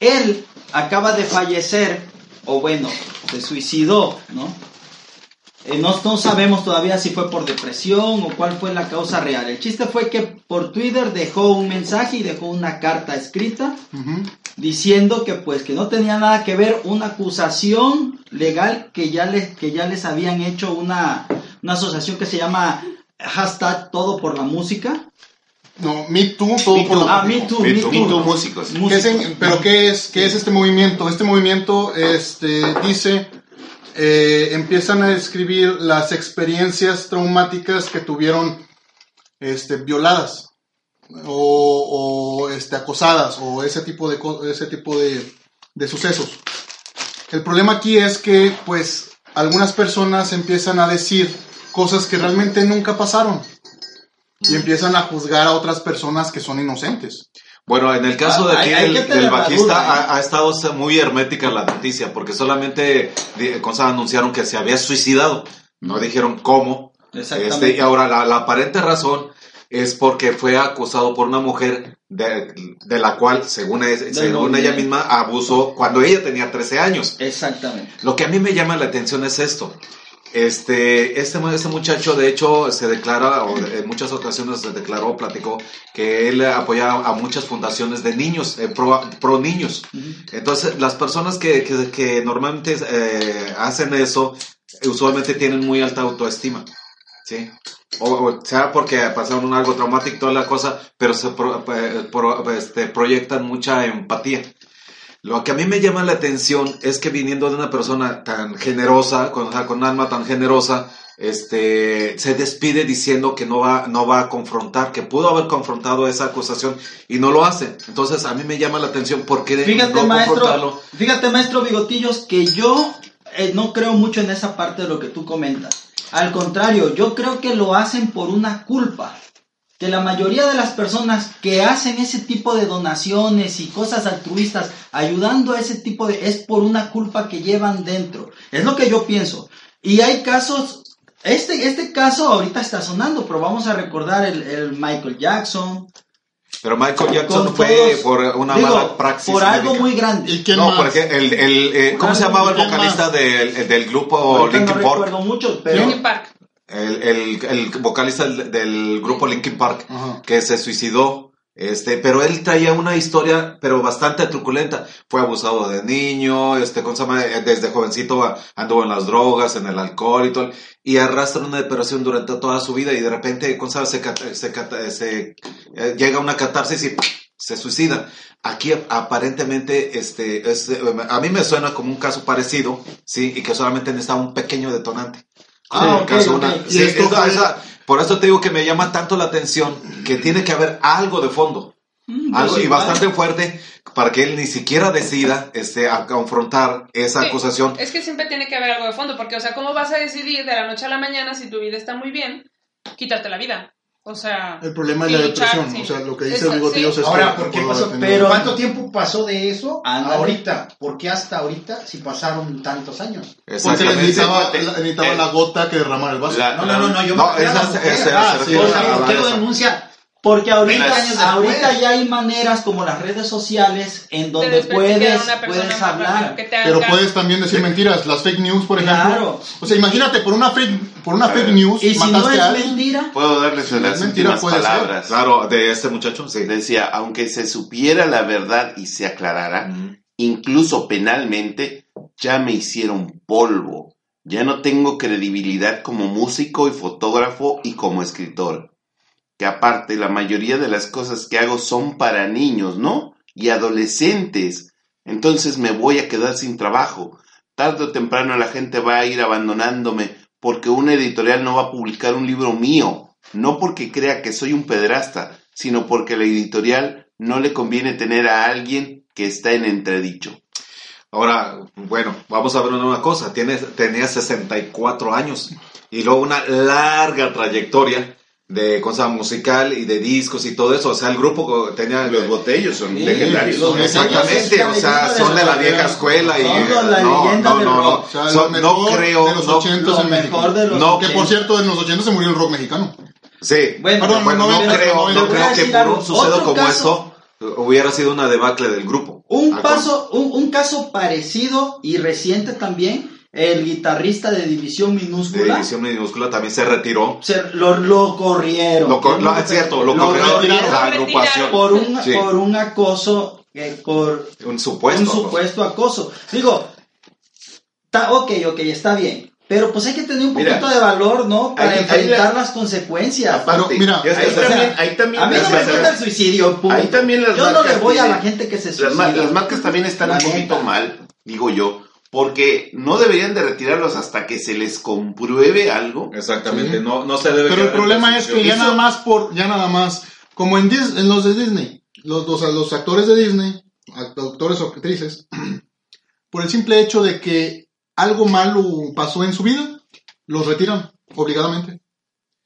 S4: él acaba de fallecer, o bueno, se suicidó, ¿no? Eh, no, no sabemos todavía si fue por depresión o cuál fue la causa real. El chiste fue que por Twitter dejó un mensaje y dejó una carta escrita diciendo que pues que no tenía nada que ver una acusación legal que ya les que ya les habían hecho una, una asociación que se llama hashtag todo por la música
S3: No, Me Too, todo
S1: Me
S3: por
S1: Too.
S3: la
S4: ah me too,
S5: Me
S4: me
S5: Too.
S4: too.
S1: Me Too músicos.
S3: ¿Qué es en-
S4: Música.
S3: pero qué es, qué es este movimiento? Este movimiento este, dice, eh, empiezan a describir las experiencias traumáticas que tuvieron este, violadas o, o, este, acosadas o ese tipo de, ese tipo de, de sucesos. El problema aquí es que pues algunas personas empiezan a decir cosas que realmente nunca pasaron y empiezan a juzgar a otras personas que son inocentes.
S5: Bueno, en el caso de
S4: Ah,
S5: aquí
S4: hay- hay
S5: del, bajista
S4: ¿eh?
S5: ha, ha estado muy hermética la noticia porque solamente cosas anunciaron que se había suicidado, no dijeron cómo.
S4: Exactamente.
S5: Este, y ahora la, la aparente razón es porque fue acusado por una mujer de, de la cual, según, es- según ella misma, abusó cuando ella tenía 13 años.
S4: exactamente
S5: Lo que a mí me llama la atención es esto. Este, este, este muchacho, de hecho, se declara, o en muchas ocasiones se declaró, platicó, que él apoya a muchas fundaciones de niños, eh, pro, pro niños. Entonces, las personas que, que, que normalmente eh, hacen eso, usualmente tienen muy alta autoestima. ¿Sí? O, o sea porque pasaron algo traumático toda la cosa, pero se pro- eh, pro- este, proyectan mucha empatía. Lo que a mí me llama la atención es que viniendo de una persona tan generosa, con, alma tan generosa, este, se despide diciendo que no va, no va a confrontar, que pudo haber confrontado esa acusación y no lo hace. Entonces a mí me llama la atención por qué
S4: fíjate
S5: no
S4: maestro
S5: confrontarlo.
S4: fíjate maestro bigotillos que yo eh, no creo mucho en esa parte de lo que tú comentas al contrario yo creo que lo hacen por una culpa que la mayoría de las personas que hacen ese tipo de donaciones y cosas altruistas ayudando a ese tipo de es por una culpa que llevan dentro es lo que yo pienso y hay casos este este caso ahorita está sonando pero vamos a recordar el, el Michael Jackson
S5: Pero Michael Jackson fue
S4: todos-
S5: por una
S4: digo,
S5: mala praxis.
S4: por algo
S5: médica.
S4: muy grande
S3: ¿Y quién
S5: no,
S3: más?
S5: porque el, el, eh, ¿cómo se llamaba el
S3: ¿quién
S5: vocalista del, del grupo Linkin
S4: no
S5: Park?
S4: recuerdo mucho pero
S2: Linkin Park.
S5: El, el, el vocalista del, del grupo Linkin Park
S3: Ajá.
S5: que se suicidó. Este, pero él traía una historia, pero bastante truculenta. Fue abusado de niño, este, ¿cómo se llama? Eh, Desde jovencito anduvo en las drogas, en el alcohol y todo. Y arrastra una depresión durante toda su vida y de repente, ¿cómo se? Se, se, se, eh, llega a una catarsis y ¡pum! se suicida. Aquí aparentemente, este, es, eh, a mí me suena como un caso parecido, sí, y que solamente necesitaba un pequeño detonante.
S4: Ah,
S5: sí,
S3: esto
S5: esa- por eso te digo que me llama tanto la atención que tiene que haber algo de fondo.
S4: Mm,
S5: Algo
S4: pues
S5: y
S4: igual.
S5: bastante fuerte para que él ni siquiera decida este, a confrontar esa
S2: Sí,
S5: acusación.
S2: Es que siempre tiene que haber algo de fondo, porque, o sea, ¿cómo vas a decidir de la noche a la mañana si tu vida está muy bien, quitarte la vida? O sea,
S3: El problema es la
S2: luchar,
S3: depresión.
S2: sí.
S3: O sea, lo que dice
S2: Eso,
S3: el bigotillo
S2: sí.
S3: es
S7: Ahora,
S3: que
S7: ¿por qué pasó?
S4: Pero-
S7: ¿Cuánto tiempo pasó de eso ahorita? ¿Por qué hasta ahorita si pasaron tantos años?
S3: Porque necesitaba,
S1: Exactamente.
S3: la- necesitaba
S1: Eh,
S3: la gota que derramara el vaso.
S1: La-
S7: No, no, no, no, yo
S5: No,
S7: me
S5: esa se-
S7: Ah,
S5: se
S7: sí,
S5: refiere
S7: o sea,
S5: a la
S7: ¿por qué lo
S5: esa.
S7: denuncia?
S4: Porque ahorita,
S7: 20 años
S4: ahorita ya hay maneras como las redes sociales en
S2: De
S4: donde puedes, puedes hablar.
S3: Pero puedes también decir mentiras, las fake news, por ejemplo.
S4: Claro.
S3: O sea, imagínate, por una fake, por una fake news,
S4: Y si no es
S3: a alguien.
S4: mentira,
S1: Puedo darles las
S3: es mentira,
S1: últimas
S3: puede ser.
S1: palabras.
S5: Claro, de este muchacho, sí.
S1: Decía, aunque se supiera la verdad y se aclarara, incluso penalmente, ya me hicieron polvo. Ya no tengo credibilidad como músico y fotógrafo y como escritor. Que aparte la mayoría de las cosas que hago son para niños, ¿no? Y adolescentes. Entonces me voy a quedar sin trabajo. Tarde o temprano la gente va a ir abandonándome porque una editorial no va a publicar un libro mío. No porque crea que soy un pederasta, sino porque a la editorial no le conviene tener a alguien que está en entredicho.
S5: Ahora, bueno, vamos a ver una cosa. Tienes, tenía 64 años y luego una larga trayectoria de cosa musical y de discos y todo eso. O sea, el grupo tenía...
S1: Los botellos son
S4: Sí,
S1: legendarios.
S4: los
S5: Exactamente, o sea, son de la vieja escuela y...
S4: La
S5: no,
S4: leyenda
S5: no, no, no,
S4: rock.
S3: O sea,
S5: Son- no creo,
S3: de los
S5: no-
S3: 80
S4: Lo
S3: en México.
S4: mejor de los
S5: No,
S3: Que por
S4: 80.
S3: cierto, en los 80 se murió el rock mexicano.
S5: Sí,
S4: Bueno,
S5: bueno,
S3: Perdón,
S5: no,
S3: no, no,
S5: creo,
S3: no,
S5: creo que por un suceso
S4: Otro
S5: como
S4: caso-
S5: eso hubiera sido una debacle del grupo.
S4: Un paso, un, un caso parecido y reciente también, el guitarrista de División
S5: de
S4: Minúscula,
S5: división minúscula también se retiró.
S4: se- lo, lo corrieron.
S5: Lo, co- lo- es cierto, lo, corrió
S3: retiraron.
S5: la
S2: Lo
S5: agrupación.
S4: por un,
S5: Sí.
S4: por un acoso, eh, por
S5: Un supuesto.
S4: un supuesto acoso. Digo, ta- ok, ok, está bien. Pero pues hay que tener un
S1: Mira,
S4: poquito de valor, ¿no? Para
S1: ahí
S4: enfrentar
S1: la-
S4: las consecuencias.
S1: Aparte,
S3: Pero, mira,
S1: ahí, también, ahí también
S4: A mí
S1: las
S4: no me gusta el suicidio, punto.
S1: Ahí también las
S4: Yo no le voy a la
S1: tienen-
S4: gente que se
S1: las,
S4: suicida.
S1: mar- las marcas también están
S4: La
S1: un poquito
S4: neta.
S1: mal, digo yo, porque no deberían de retirarlos hasta que se les compruebe algo.
S5: Exactamente,
S3: Sí.
S5: no, no se debe
S3: Pero el problema es que ya nada más por, ya nada más, como en, Dis- en los de Disney, los, los, los actores de Disney, actores o actrices, por el simple hecho de que algo malo pasó en su vida, los retiran obligadamente.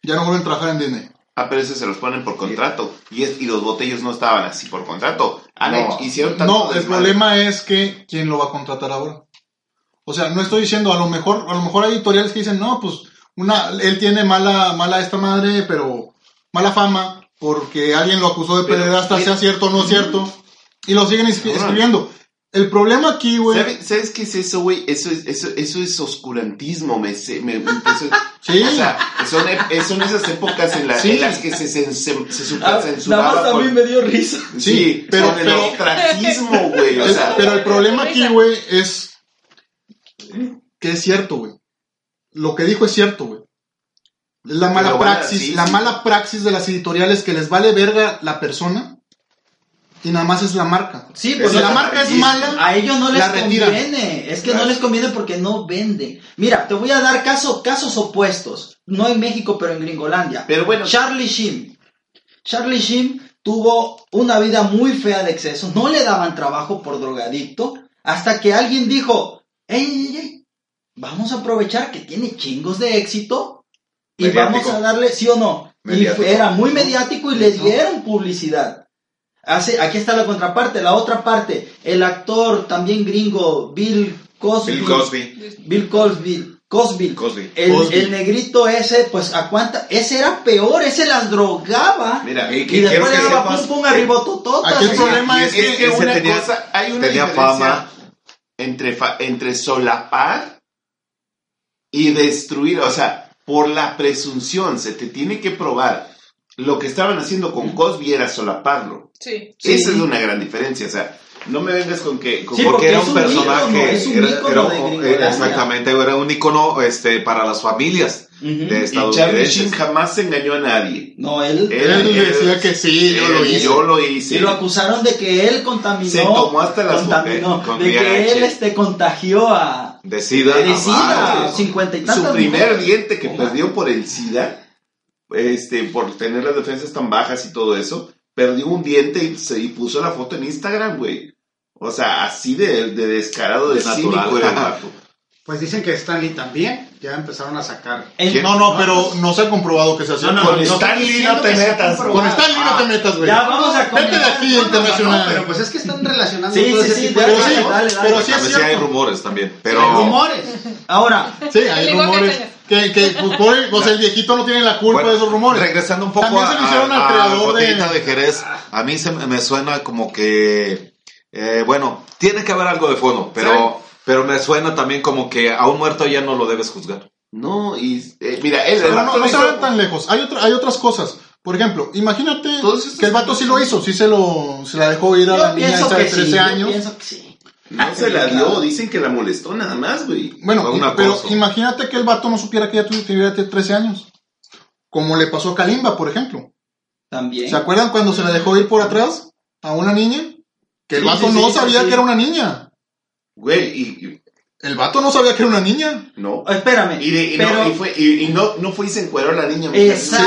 S3: Ya no vuelven a trabajar en Disney.
S1: Ah, pero eso se los ponen por contrato. Y, es, y los botellos no estaban así por contrato. Han
S3: No,
S1: hecho- hicieron tanto
S3: No, el problema es que quién lo va a contratar ahora. O sea, no estoy diciendo, a lo mejor, a lo mejor hay editoriales que dicen, no, pues, una, él tiene mala, mala esta madre, pero mala fama, porque alguien lo acusó de
S1: Pero,
S3: pederasta,
S1: mira-
S3: sea cierto o no cierto, y lo siguen escri-
S1: Ahora.
S3: escribiendo. El problema aquí, güey,
S1: ¿Sabe- ¿Sabes qué es eso, güey? Eso es, eso, eso es oscurantismo, me, me, me empezó-
S3: Sí.
S1: O sea, son, son esas épocas en, la-
S3: Sí.
S1: en las que se, se, se, se
S4: Ah, Nada más a mí me dio risa.
S1: Sí,
S3: Sí, pero-
S1: con el
S3: pero-
S1: ostracismo, güey. O sea,
S3: pero el problema aquí, güey, es que es cierto, güey. Lo que dijo es cierto, güey. Es la mala praxis,
S1: sí,
S3: la
S1: sí.
S3: mala praxis de las editoriales que les vale verga la persona y nada más es la marca.
S4: Sí,
S3: si
S4: pues
S3: la marca es mala,
S4: A ellos no les conviene, es que no les conviene porque no vende. Mira, te voy a dar caso, casos opuestos, no en México, pero en Gringolandia.
S1: pero bueno,
S4: Charlie Sheen. Charlie Sheen tuvo una vida muy fea de exceso, no le daban trabajo por drogadicto, hasta que alguien dijo, ey, ey, ey, vamos a aprovechar que tiene chingos de éxito y
S5: Mediático.
S4: vamos a darle, sí o no. Y
S5: Mediático.
S4: era muy mediático y le dieron publicidad. Hace, aquí está la contraparte, la otra parte, el actor también gringo, Bill Cosby.
S5: Bill Cosby.
S4: Bill Cosby. Cosby.
S5: Cosby.
S4: El,
S3: Cosby.
S4: el negrito ese, pues a cuánta, ese era peor, ese las drogaba.
S1: mira,
S5: Y-
S4: después le daba pum pum arribotototas.
S3: Aquí el problema es
S1: es, que,
S5: ese
S1: una
S5: tenía-
S1: cosa, hay una
S5: tenía
S1: diferencia
S5: fama.
S1: Entre, entre solapar y destruir, o sea, por la presunción, se te tiene que probar. Lo que estaban haciendo con Cosby era solaparlo.
S2: Sí.
S4: Sí.
S1: Esa es una gran diferencia, o sea, no me vengas con que... con-
S4: Sí,
S5: porque
S4: porque
S5: era un
S4: un
S5: personaje,
S4: ícono, es un
S5: era-
S4: ícono
S5: era
S4: Gringolandia.
S5: exactamente, era un icono este, para las familias De
S1: y Charlie. Sheen jamás engañó a nadie.
S4: No, él.
S1: Él-
S3: él decía que sí, yo lo hice.
S1: yo lo hice.
S4: Y lo acusaron de que él contaminó.
S1: Se tomó hasta las
S4: contaminó,
S5: con
S4: de que él este contagió a
S5: De SIDA.
S4: de SIDA,
S5: varios.
S4: cincuenta y tantas
S1: Su primer
S4: mujeres.
S1: diente que perdió por el SIDA, este, por tener las defensas tan bajas y todo eso, perdió un diente y, se, y puso la foto en Instagram, güey. O sea, así de, de descarado, de,
S5: De natural.
S1: cínico era el.
S6: Pues dicen que Stanley también ya empezaron a sacar.
S3: No, no, pero no se ha comprobado que se.
S6: No, no,
S1: Con
S6: no
S1: Stan
S6: estoy
S1: Lee
S6: diciendo
S1: no te metas.
S3: Con Stanley no te metas, güey.
S4: Ya vamos a
S3: Vete de aquí,
S6: No, no, no,
S3: internacional.
S6: pero pues es que están relacionando
S4: Sí,
S6: todo
S4: sí,
S6: ese
S4: sí,
S6: tipo
S4: dale,
S6: de
S3: Pero sí,
S6: cosas.
S4: dale, dale.
S3: pero sí es
S5: hay rumores también,
S6: Hay
S5: pero...
S6: rumores.
S4: Ahora,
S3: Sí, hay rumores. Que, que, pues, el, pues, el viejito no tiene la culpa
S5: Bueno,
S3: de esos rumores.
S5: Regresando un poco
S3: También
S5: a,
S3: se lo hicieron al
S5: a- a
S3: creador de-.
S5: Jerez, a mí se me me suena como que, eh, bueno, tiene que haber algo de fondo, pero, pero me suena también como que a un muerto ya no lo debes juzgar.
S1: No, y eh, mira, él, el
S3: Pero no, no se van tan lejos. Hay, otra, hay otras cosas. Por ejemplo, imagínate que el vato sí lo hizo, sí se lo se la dejó ir a la niña esa de 13
S4: sí, yo
S3: años.
S4: pienso que sí.
S1: No se la dio, dicen que la molestó nada más, güey.
S3: Bueno, pero imagínate que el vato no supiera que ella tuviera tuviera 13 años. Como le pasó a Kalimba, por ejemplo.
S4: También.
S3: ¿Se acuerdan cuando se la dejó ir por atrás a una niña? Que el
S4: Sí,
S3: vato
S4: sí,
S3: no
S4: sí,
S3: sabía
S4: sí.
S3: que era una niña.
S1: Güey, y, y-
S3: El vato no sabía que era una niña.
S1: no.
S4: Oh, espérame.
S1: Y, de- y
S4: pero...
S1: no, y fue, y, y no, no fue y se encueró la niña.
S3: Sí,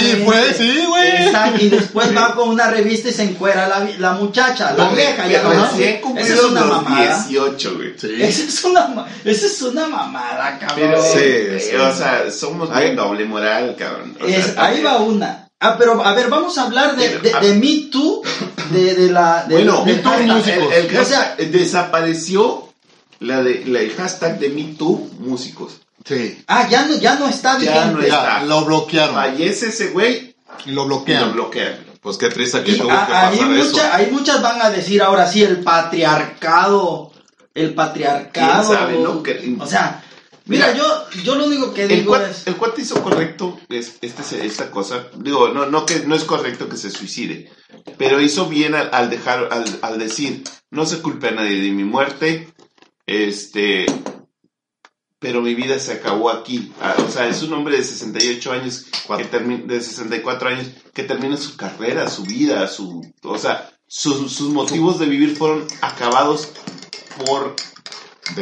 S3: y fue, sí, güey.
S4: Exacto, Y después va con una revista y se encuera la, la muchacha, la vieja. ya
S1: recién
S4: Esa es una
S1: los
S4: mamada.
S1: 18, güey.
S3: Sí.
S4: Esa es una, esa es una mamada, cabrón.
S1: Pero,
S5: Sí,
S1: eh,
S5: sí.
S1: o sea, somos bien doble moral, cabrón. O sea,
S4: Es- ahí va una. Ah, pero a ver, vamos a hablar de, de,
S1: Ah.
S4: de Me Too, de, de la... de-
S1: Bueno,
S3: Me Too músicos.
S1: el, el
S4: O sea-
S1: hashtag- desapareció la de, la, el hashtag de MeToo músicos.
S3: Sí.
S4: Ah, ya no, ya no está
S1: Ya
S4: vigente.
S1: no
S3: Ya,
S1: está.
S3: lo bloquearon.
S1: Fallece ese güey
S3: Y lo
S1: y lo
S3: bloquean.
S1: bloquean.
S5: Pues qué triste que
S4: Y
S5: tuvo
S4: a-
S5: que pasar
S4: mucha- ahí muchas van a decir ahora sí, el patriarcado. El patriarcado.
S1: ¿Quién sabe, no? Que-
S4: O sea, mira,
S1: Mira,
S4: yo, yo lo único que
S1: El
S4: digo
S1: cuate,
S4: es...
S1: el cuate hizo correcto es, este, esta cosa. Digo, no, no, que, no es correcto que se suicide. Pero hizo bien al, al dejar, al, al decir, no se culpe a nadie de mi muerte. Este. Pero mi vida se acabó aquí. Ah, O sea, es un hombre de 68 años, que termi- de 64 años, que termina su carrera, su vida, su. O sea, sus, sus motivos de vivir fueron acabados por,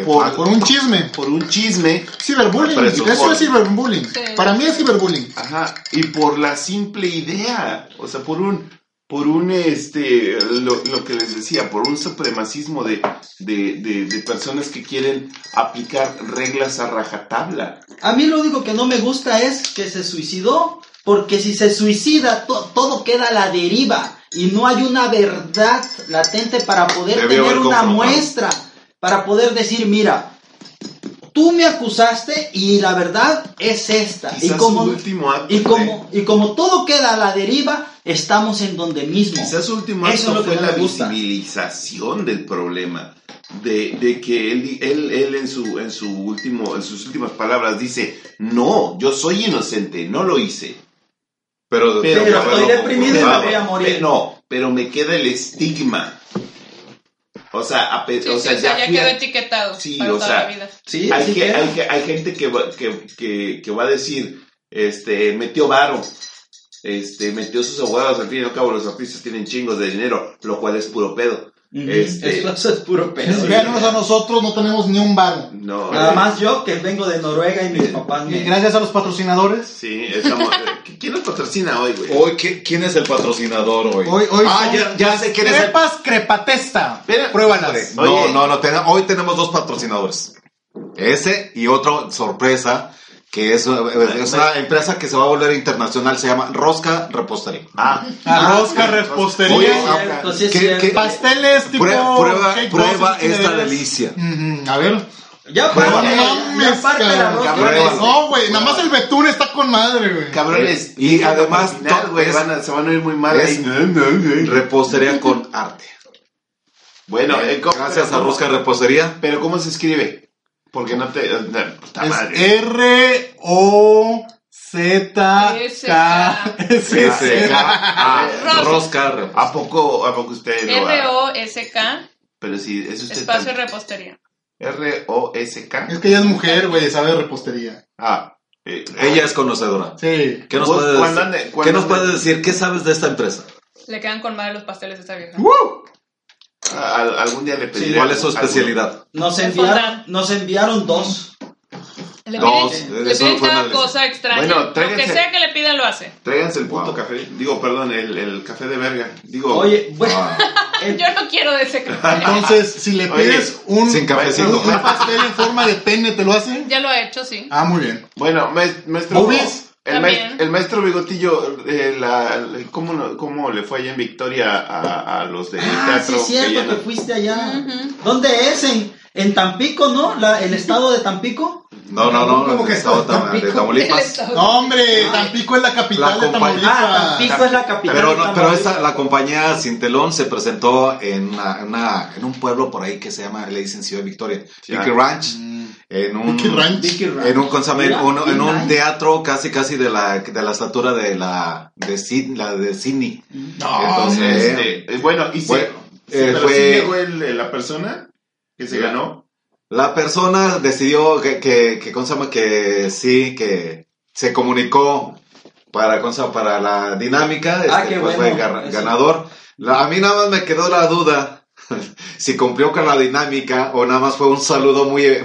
S1: por-.
S3: Por un chisme.
S1: por un chisme
S3: Ciberbullying.
S1: Eso, por-
S3: es ciberbullying.
S2: Sí.
S3: Para mí es ciberbullying.
S1: Ajá, y por la simple idea, o sea, por un, por un, este, lo, lo que les decía, por un supremacismo de, de, de, de personas que quieren aplicar reglas a rajatabla.
S4: A mí lo único que no me gusta es que se suicidó, porque si se suicida to- todo queda a la deriva y no hay una verdad latente para poder
S5: Debió
S4: tener una muestra, para poder decir, mira, tú me acusaste y la verdad es esta. Y
S1: Quizás
S4: como,
S1: su último acto
S4: y,
S1: fue-
S4: como, y como todo queda a la deriva, estamos en donde mismo.
S1: Quizás su último
S4: Eso es
S1: acto
S4: que
S1: fue la visibilización del problema. De, de que él, él, él en, su, en, su último, en sus últimas palabras dice, no, yo soy inocente, no lo hice.
S5: Pero,
S4: Pero
S5: pero
S4: estoy deprimido y me voy a morir.
S1: Pe- No, pero me queda el estigma. O sea, a pe-
S2: Sí,
S1: o
S2: sí,
S1: sea, ya,
S2: quedó etiquetado
S1: Sí,
S2: para
S1: o
S2: toda
S1: sea,
S2: la vida.
S4: Sí,
S1: hay, que, hay, que- hay gente que va, que, que, que va a decir, este, metió varo, este, metió sus abogados, al fin y al cabo los artistas tienen chingos de dinero, lo cual es puro pedo. Este-
S4: Eso, es puro pedo.
S3: Véanos a nosotros, no tenemos ni un varo.
S1: No,
S4: Nada
S1: eh,
S4: más yo que vengo de Noruega y mis papás
S3: Y gracias a los patrocinadores.
S1: Sí, estamos, eh, ¿quién nos patrocina hoy, güey?
S5: Hoy, ¿qué- ¿quién es el patrocinador hoy?
S3: Hoy, hoy
S5: ah, ya, ya sé quién es el
S3: Crepas Crepatesta.
S1: Espera,
S3: Pruébalas.
S5: No, no, no, ten- hoy tenemos dos patrocinadores. Ese y otro sorpresa, que es, es una empresa que se va a volver internacional, se llama Rosca Repostería.
S1: Ah,
S3: Rosca,
S5: Oye,
S3: repostería.
S5: ah,
S4: Cierto, sí es
S5: ¿qué-
S3: Pasteles tipo.
S5: Prueba, prueba, prueba esta delicia.
S3: A ver.
S4: Ya parte,
S3: no
S4: ya
S3: mames,
S4: parte la
S3: cabrón.
S4: rosca.
S1: Cabrones.
S3: No, güey, nada más el betún está con madre, güey.
S1: cabrones.
S5: Y además,
S1: al final,
S5: to-
S1: güey,
S5: es-
S1: van a- se van a ir muy mal.
S5: es-
S1: ahí. No, no, no.
S5: Repostería con arte.
S1: Bueno, eh, ¿cómo-
S5: Gracias a Rosca Repostería.
S1: Pero ¿cómo se escribe? Porque no te... no, madre.
S3: Es R O Z K S
S5: S
S1: Ah,
S5: A Rosca Repostería.
S1: ¿A poco, ¿A poco usted lo ha-
S2: R-O-S-K,
S1: Pero si es usted
S2: espacio
S1: tan-
S2: repostería.
S1: R-O-S-K.
S3: Es que ella es mujer, güey, sabe repostería.
S1: Ah. eh,
S5: Ella es conocedora.
S3: Sí.
S5: ¿Qué nos,
S1: ¿Vos
S5: puedes
S1: cuándo
S5: decir? ¿Qué nos puedes decir? ¿Qué sabes de esta empresa?
S2: Le quedan con madre los pasteles a esta vieja.
S3: ¡Woo!
S1: A- al- algún día le pediré.
S5: ¿Cuál es su especialidad?
S4: Nos enviaron, nos enviaron dos.
S2: Le
S5: Dos,
S2: piden, le piden
S5: una
S2: cada cosa extraña.
S1: Bueno,
S2: Lo que
S1: tráiganse-
S2: sea que le pidan lo hace.
S1: Tráiganse el puto
S5: Wow.
S1: café. Digo, perdón, el, el café de verga. Digo,
S4: Oye, bueno,
S5: Ah,
S4: el-
S2: Yo no quiero de ese café.
S3: Entonces, si le
S1: Oye,
S3: pides un,
S5: sin cafecito.
S3: un, un pastel en forma de pene, ¿te lo hace?
S2: Ya lo he hecho, sí.
S3: Ah, muy bien.
S1: bueno, maes- maestro.
S3: ¿Boobies?
S1: El, el maestro Bigotillo, eh, la, la- ¿cómo, no- ¿cómo le fue allá en Victoria a, a los de
S4: ah, sí
S1: teatro?
S4: es cierto que
S1: no-
S4: fuiste allá.
S2: Ujú.
S4: ¿Dónde es? ¿En, en Tampico, no? La, ¿El estado de Tampico?
S5: No, no, no.
S7: ¿Cómo que
S5: tam- de Tamaulipas.
S2: estado-
S3: No, hombre, Tampico es la capital
S5: La
S3: de
S5: compañía-
S4: Ah,
S3: Tamaulipas.
S4: Tampico es la capital.
S5: Pero,
S4: de
S5: no, pero
S4: Tamaulipas.
S5: esta, la compañía Cintelón se presentó en, una, en una- en un pueblo por ahí que se llama, le dicen Ciudad Victoria. Vicky Ranch,
S3: Mm,
S5: en un,
S3: Ranch.
S4: Ranch.
S5: en un, ¿cómo se llama?
S4: Mira,
S5: Un- en un teatro casi casi de la, de la estatura de la de, Sid- la de Sydney.
S3: No,
S5: Entonces,
S1: Este, eh, bueno, y si,
S5: Bueno,
S1: sí,
S5: eh,
S1: pero
S5: fue-
S1: sí llegó el- la persona. que se ganó.
S5: La persona decidió que, que, que, ¿cómo se llama? Que sí, que se comunicó para, para la dinámica,
S4: Ah,
S5: este,
S4: qué
S5: pues
S4: bueno,
S5: fue ganador. La- a mí nada más me quedó la duda si cumplió con la dinámica o nada más fue un saludo muy,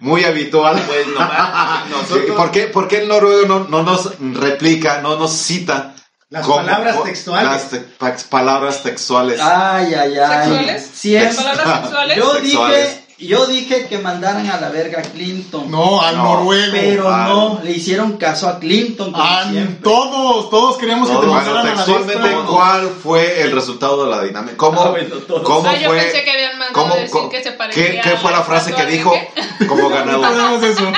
S5: muy habitual.
S1: Pues nomás, nosotros-
S5: ¿Por qué, por qué el noruego no, no nos replica, no nos cita?
S6: Las
S5: como-
S6: palabras textuales.
S5: Las te- pa- palabras textuales.
S4: Ay, ay, ay.
S2: ¿Sexuales?
S4: Sí es.
S2: ¿Palabras sexuales?
S4: Yo
S5: Sexuales.
S4: dije, yo dije que mandaran a la verga a Clinton.
S3: No, al
S5: No,
S3: noruego.
S4: Pero no, le hicieron caso a Clinton. como siempre.
S3: todos, todos queríamos que te
S5: Bueno,
S3: mandaran a la
S5: textualmente,
S3: destra.
S5: ¿cuál fue el resultado de la dinámica? ¿Cómo,
S4: Ah, bueno,
S5: cómo
S2: Ah, yo
S5: fue?
S2: pensé que habían mandado
S5: cómo-
S2: decir
S5: cómo-
S2: que se
S5: ¿qué,
S2: parecía
S5: qué fue la
S2: la
S5: frase que dijo como
S3: No
S5: ganador?
S3: tenemos eso.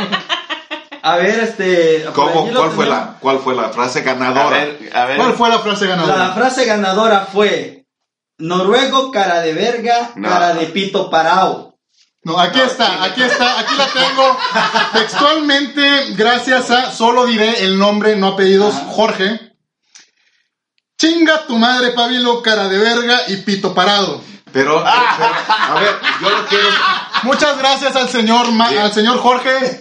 S4: A ver, este.
S5: ¿Cómo, cuál, fue la, ¿Cuál fue la frase
S1: A
S5: ganadora?
S1: ver, a ver.
S3: ¿Cuál fue la frase
S4: La
S3: ganadora?
S4: frase ganadora fue: Noruego, cara de verga,
S1: No.
S4: cara de pito parao.
S3: No, aquí está, aquí está, aquí la tengo. Textualmente, gracias a, solo diré el nombre, no apellidos,
S4: Ajá.
S3: Jorge. Chinga tu madre, Pabilo, cara de verga y pito parado.
S5: Pero, pero, a ver, yo lo quiero,
S3: Muchas gracias al señor, Ma- al señor Jorge.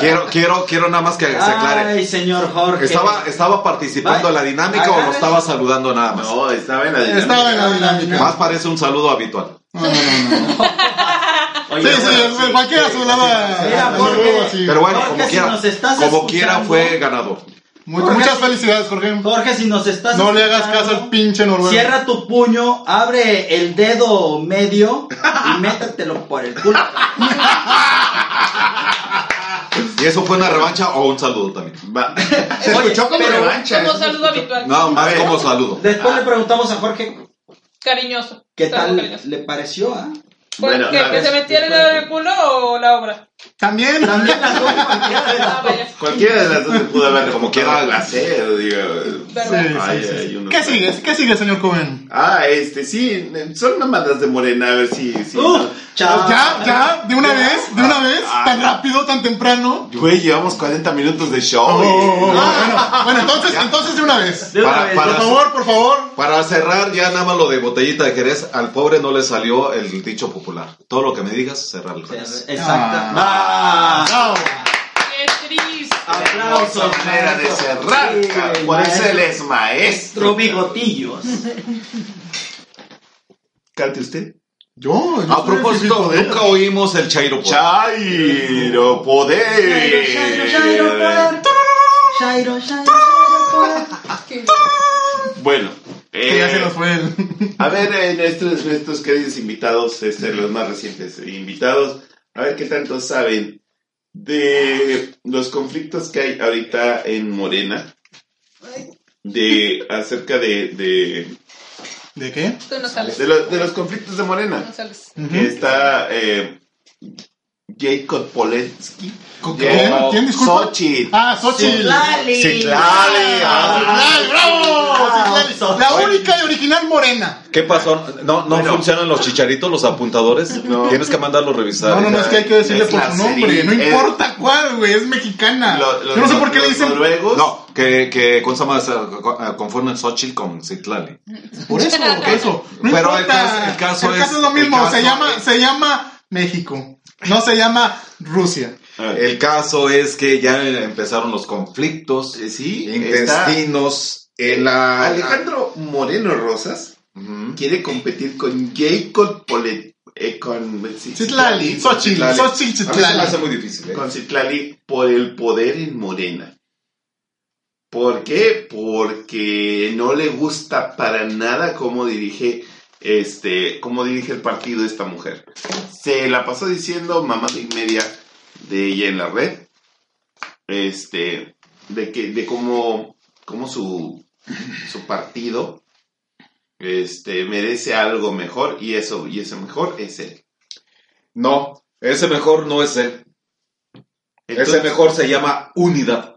S5: quiero, quiero, quiero nada más que se aclare.
S4: Ay, señor Jorge.
S5: ¿Estaba, ¿Estaba participando
S4: Va-
S5: en la dinámica o lo estaba saludando nada más?
S1: No, estaba en la dinámica.
S3: Estaba en la dinámica.
S5: Más parece un saludo habitual.
S3: No, no, no.
S4: Oye,
S3: Sí, sí, cualquiera nuevo así.
S5: Pero bueno,
S4: Jorge,
S5: como
S4: si
S5: quiera, como quiera fue ganador.
S4: Jorge,
S3: Muchas felicidades, Jorge.
S4: Jorge, si nos estás
S3: No le hagas caso al pinche noruego.
S4: Cierra tu puño, abre el dedo medio y métetelo por el culo.
S5: ¿Y eso fue una revancha o un saludo también?
S1: Va.
S6: Se escuchó como
S4: pero-
S6: revancha.
S2: Como
S6: se
S2: saludo habitual.
S5: No, más
S1: ver.
S5: como saludo.
S4: Después le preguntamos a Jorge
S2: Cariñoso.
S4: qué tal
S2: cariñoso.
S4: le pareció, ¿ah?
S2: ¿Por
S1: Bueno,
S2: ¿Que
S1: ver,
S2: se metiera en el culo o la obra?
S3: También.
S4: También las dos, cualquiera de las
S2: Ah,
S4: dos.
S2: vaya.
S1: Cualquiera de las dos se pudo haber
S5: Como quiera.
S1: digo.
S2: ¿Verdad?
S3: Sí,
S1: Ay,
S3: sí,
S1: ay,
S3: ¿Qué
S1: sabe.
S3: sigue? ¿Qué sigue, señor Coben?
S1: Ah, este, sí, son mamadas de morena, a ver si... si
S4: Uh, chao.
S3: ¿Ya? ¿Ya? ¿De una vez? ¿De una vez?
S1: Ah.
S3: ¿Tan rápido? ¿Tan temprano?
S1: Güey, llevamos 40 minutos de show.
S3: Oh,
S1: y-
S3: oh, oh, bueno, bueno, entonces, entonces de una vez.
S4: De una
S5: Para-
S4: vez.
S5: para-
S3: Por favor, por favor.
S5: Para cerrar ya nada más lo de botellita de Jerez, al pobre no le salió el dicho popular. Todo lo que me digas, cerrar el Jerez.
S4: Exacto.
S3: Ah. Bravo.
S2: Qué triste.
S4: Aplausos.
S1: Manera de cerrar,
S4: Sí.
S1: Por eso
S4: maestro.
S1: él es maestro.
S4: Nuestro bigotillos.
S1: Cante usted.
S3: Yo, yo
S5: A propósito, nunca oímos el Chairo Poder.
S1: Chairo Poder.
S4: Shairo, Shairo, poder. Shairo, Shairo, Shairo, poder.
S1: Bueno,
S3: Que ya se
S1: eh,
S3: nos fue el...
S1: a ver, eh, nuestros, nuestros queridos invitados, este, los más recientes invitados, a ver qué tanto saben de los conflictos que hay ahorita en Morena, de acerca de, de,
S3: ¿De qué?
S2: Tú no sales.
S1: de, lo- de los conflictos de
S2: Tú
S1: Morena.
S2: no sales.
S1: que está eh, Jacob Polensky.
S3: ¿Con quién? ¿Quién, disculpa?
S1: Xochitl.
S3: Ah, Xochitl.
S4: Citlali.
S1: Citlali,
S3: Ah,
S1: ah.
S3: Citlali, bravo. Citlali. La única y original morena.
S5: ¿Qué pasó? ¿No, no
S1: Bueno.
S5: funcionan los chicharitos, los apuntadores?
S1: No.
S5: Tienes que mandarlo a revisar.
S3: No, no, no, es que hay que decirle
S1: Es
S3: por su nombre.
S1: serie.
S3: No
S1: Es-
S3: importa cuál, güey, es mexicana.
S1: Lo- los-
S3: Yo no sé por qué le dicen.
S1: noruegos.
S5: No, que, que ¿cómo se llama? Se- confunden Xochitl con Citlali.
S3: Por eso, por eso. No
S5: Pero
S3: importa.
S5: el caso- el caso es-
S3: lo mismo.
S5: el caso
S3: se, llama,
S5: es-
S3: se llama México. No se llama Rusia.
S1: Ah,
S5: El caso es que ya empezaron los conflictos
S1: eh, sí, está
S5: intestinos en la...
S1: Alejandro Moreno Rosas quiere competir con Jacob Polet eh, con
S3: Citlali, Xochitl. Xochitl, Citlali.
S5: hace muy difícil. ¿eh?
S1: con Citlali por el poder en Morena. ¿Por qué? Porque no le gusta para nada cómo dirige este, cómo dirige el partido esta mujer. Se la pasó diciendo mamá y media de ella en la red, este, de que, de cómo, cómo su, su partido, este, merece algo mejor y eso, y eso mejor es él.
S5: No, ese mejor no es él.
S1: Entonces-
S5: ese mejor se llama unidad.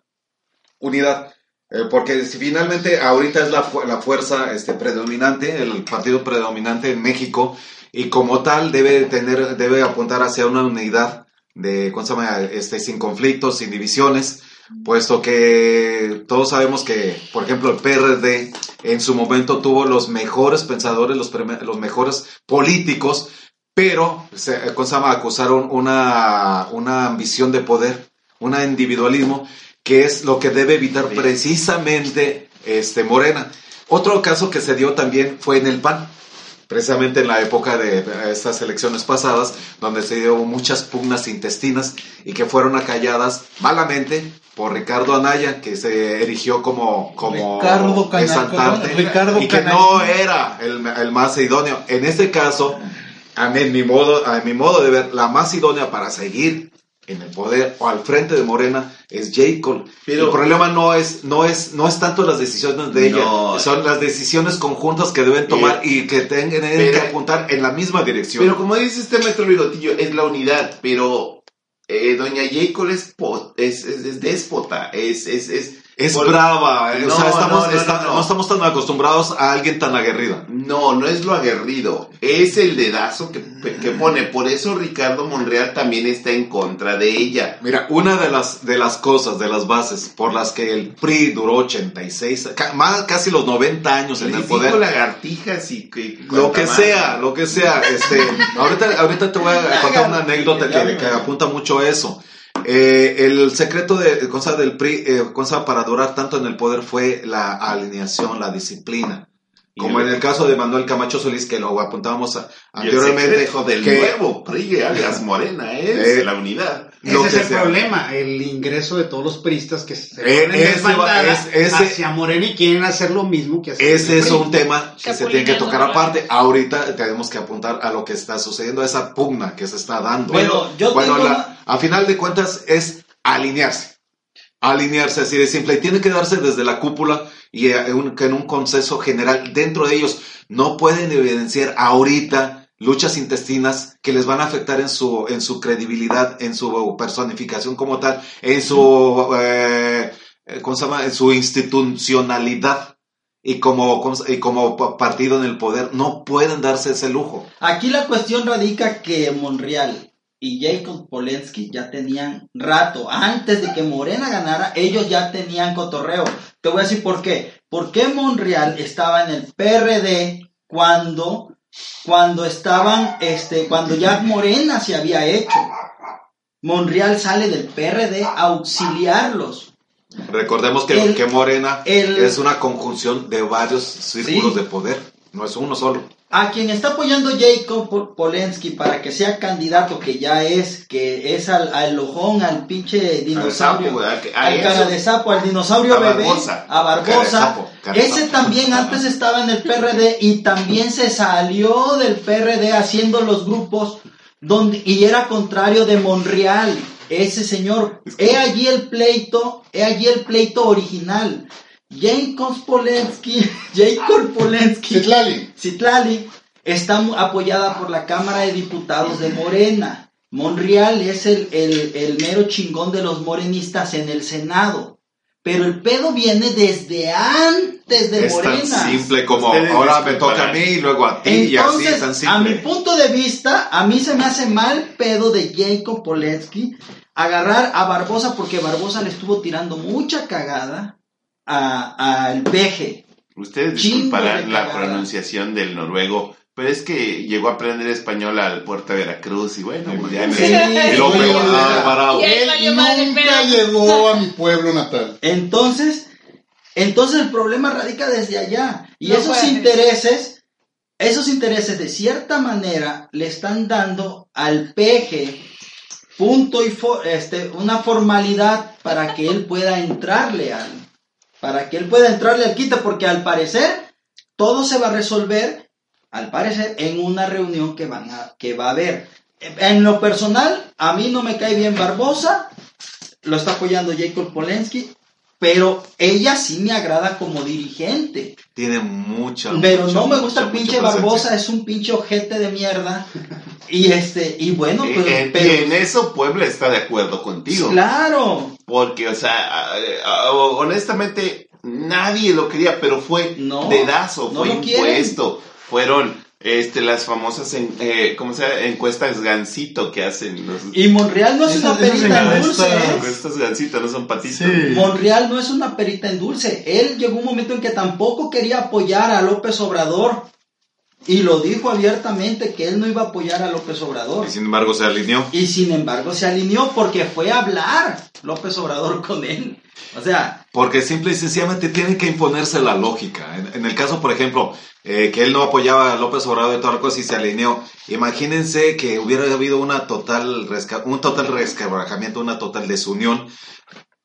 S5: Unidad. Eh, porque si finalmente ahorita es la, fu- la fuerza este, predominante, el partido predominante en México, y como tal debe tener, debe apuntar hacia una unidad de, ¿cómo se llama? Este, sin conflictos, sin divisiones, puesto que todos sabemos que, por ejemplo, el PRD en su momento tuvo los mejores pensadores, los, los mejores políticos, pero se, ¿cómo se llama? acusaron una, una ambición de poder, un individualismo, que es lo que debe evitar precisamente este, Morena. Otro caso que se dio también fue en el PAN, precisamente en la época de estas elecciones pasadas, donde se dio muchas pugnas intestinas y que fueron acalladas malamente por Ricardo Anaya, que se erigió como, como
S7: Ricardo
S5: exaltante
S7: Ricardo
S5: y que no era el, el más idóneo. En este caso, a mí, mi modo, a mi modo de ver, la más idónea para seguir en el poder o al frente de Morena es J. Cole.
S1: Pero-
S5: el problema no es, no es, no es tanto las decisiones de ella,
S1: No.
S5: son las decisiones conjuntas que deben tomar y que tengan
S1: Pero-
S5: que apuntar en la misma dirección.
S1: Pero como dice este maestro Bigotillo, es la unidad, pero eh, doña Jacob es, es, es déspota, es, es, es,
S5: es
S1: por-
S5: brava, eh, o
S1: No,
S5: sea, estamos,
S1: no, no,
S5: está-
S1: no, no.
S5: no estamos tan acostumbrados a alguien tan aguerrido.
S1: No, no es lo aguerrido, es el dedazo que, que pone. Por eso Ricardo Monreal también está en contra de ella.
S5: Mira, una de las, de las cosas, de las bases por las que el PRI duró 86, ca- más, casi los 90 años en el poder.
S1: lagartijas y que...
S5: Lo que sea, lo que sea. Este, ahorita, ahorita te voy a contar una anécdota que, que apunta mucho a eso. Eh, el secreto de cosa del PRI, eh, cosa para durar tanto en el poder fue la alineación, la disciplina. Como en el caso de Manuel Camacho Solís, que lo apuntábamos
S1: el
S5: anteriormente.
S1: del
S5: que-
S1: nuevo PRI, alias Morena, es
S5: Eh,
S1: la unidad.
S5: Lo
S6: Ese es el
S5: sea.
S6: problema, el ingreso de todos los priistas que se
S5: Eh,
S6: ponen
S5: ese va- es- ese-
S6: hacia Morena y quieren hacer lo mismo que hace
S5: Ese es un tema que se tiene que tocar aparte. Ahorita tenemos que apuntar a lo que está sucediendo, a esa pugna que se está dando.
S4: Bueno, yo
S5: Bueno,
S4: tengo
S5: la- a final de cuentas es alinearse. Alinearse así de simple. Y tiene que darse desde la cúpula y eh, un- que en un consenso general dentro de ellos. No pueden evidenciar ahorita luchas intestinas que les van a afectar en su, en su credibilidad, en su personificación como tal, en su, eh, eh. En su institucionalidad. Y como, y como pa- partido en el poder, no pueden darse ese lujo.
S4: Aquí la cuestión radica que Monreal y Jacob Polensky ya tenían rato, antes de que Morena ganara, ellos ya tenían cotorreo. Te voy a decir por qué. ¿Por qué Monreal estaba en el PRD cuando, cuando estaban, este, cuando ya Morena se había hecho? Monreal sale del PRD a auxiliarlos.
S5: Recordemos que,
S4: El-
S5: que Morena
S4: el-
S5: es una conjunción de varios círculos
S4: Sí.
S5: de poder, no es uno solo.
S4: A quien está apoyando Jacob Pol- Polensky para que sea candidato, que ya es, que es al, al ojón, al pinche dinosaurio,
S1: sapo, a-
S4: al cara de sapo, al dinosaurio
S1: A
S4: bebé,
S1: Barbosa.
S4: a Barbosa.
S5: sapo,
S4: Ese
S5: sapo.
S4: también antes estaba en el PRD y también se salió del PRD haciendo los grupos donde, y era contrario de Monreal. Ese señor, he allí el pleito, he allí el pleito original. Jacob Polensky, Jacob Polensky
S3: Citlali.
S4: Citlali está apoyada por la Cámara de Diputados de Morena. Monreal es el, el- el mero chingón de los morenistas en el Senado. Pero el pedo viene desde antes de
S5: es tan
S4: Morena.
S5: simple como
S1: Ustedes
S5: ahora me toca a mí y luego a ti y así
S4: Entonces,
S5: tan
S4: a mi
S5: simple.
S4: punto de vista, a mí se me hace mal pedo de Jacob Polensky agarrar a Barbosa porque Barbosa le estuvo tirando mucha cagada al peje.
S1: Ustedes
S4: Chingo
S1: disculparán la pronunciación del noruego, pero es que llegó a aprender español al puerto de Veracruz y bueno, pues ya en
S4: Sí,
S1: el-
S5: Y luego
S4: sí,
S5: pegó
S4: sí.
S5: a Alvarado.
S2: Y ahí
S3: Él nunca llegó a mi pueblo natal.
S4: Entonces, entonces el problema radica desde allá. Y
S2: No
S4: esos intereses, esos intereses de cierta manera le están dando al peje punto y fo- este, una formalidad para que él pueda entrarle al, para que él pueda entrarle al quita, porque al parecer todo se va a resolver, al parecer, en una reunión que van a, que va a haber. En lo personal, a mí no me cae bien Barbosa, lo está apoyando Jacob Polensky, pero ella sí me agrada como dirigente.
S5: Tiene mucha.
S4: Pero
S5: mucha,
S4: no me
S5: mucha,
S4: gusta el pinche. Barbosa, es un pinche ojete de mierda. Y este, y bueno,
S1: Eh,
S4: pero,
S1: eh,
S4: pero-
S1: y en eso Puebla está de acuerdo contigo.
S4: claro,
S1: Porque, o sea, honestamente, nadie lo quería, pero fue
S4: No,
S1: dedazo,
S4: no
S1: fue
S4: quieren.
S1: impuesto. Fueron este, las famosas en, eh, ¿cómo se llama? encuestas gancito que hacen los
S4: y Monreal no es
S3: Esas-
S4: una perita en dulce. ¿eh?
S1: encuestas gancito, no son patitos.
S3: Sí.
S4: Monreal no es una perita en dulce. Él llegó un momento en que tampoco quería apoyar a López Obrador. Y lo dijo abiertamente que él no iba a apoyar a López Obrador.
S5: Y sin embargo se alineó.
S4: Y sin embargo se alineó porque fue a hablar López Obrador con él. O sea,
S5: Porque simple y sencillamente tiene que imponerse la lógica. En, en el caso, por ejemplo, eh, que él no apoyaba a López Obrador de toda la cosa y se alineó. Imagínense que hubiera habido una total resca- un total resquebrajamiento, una total desunión.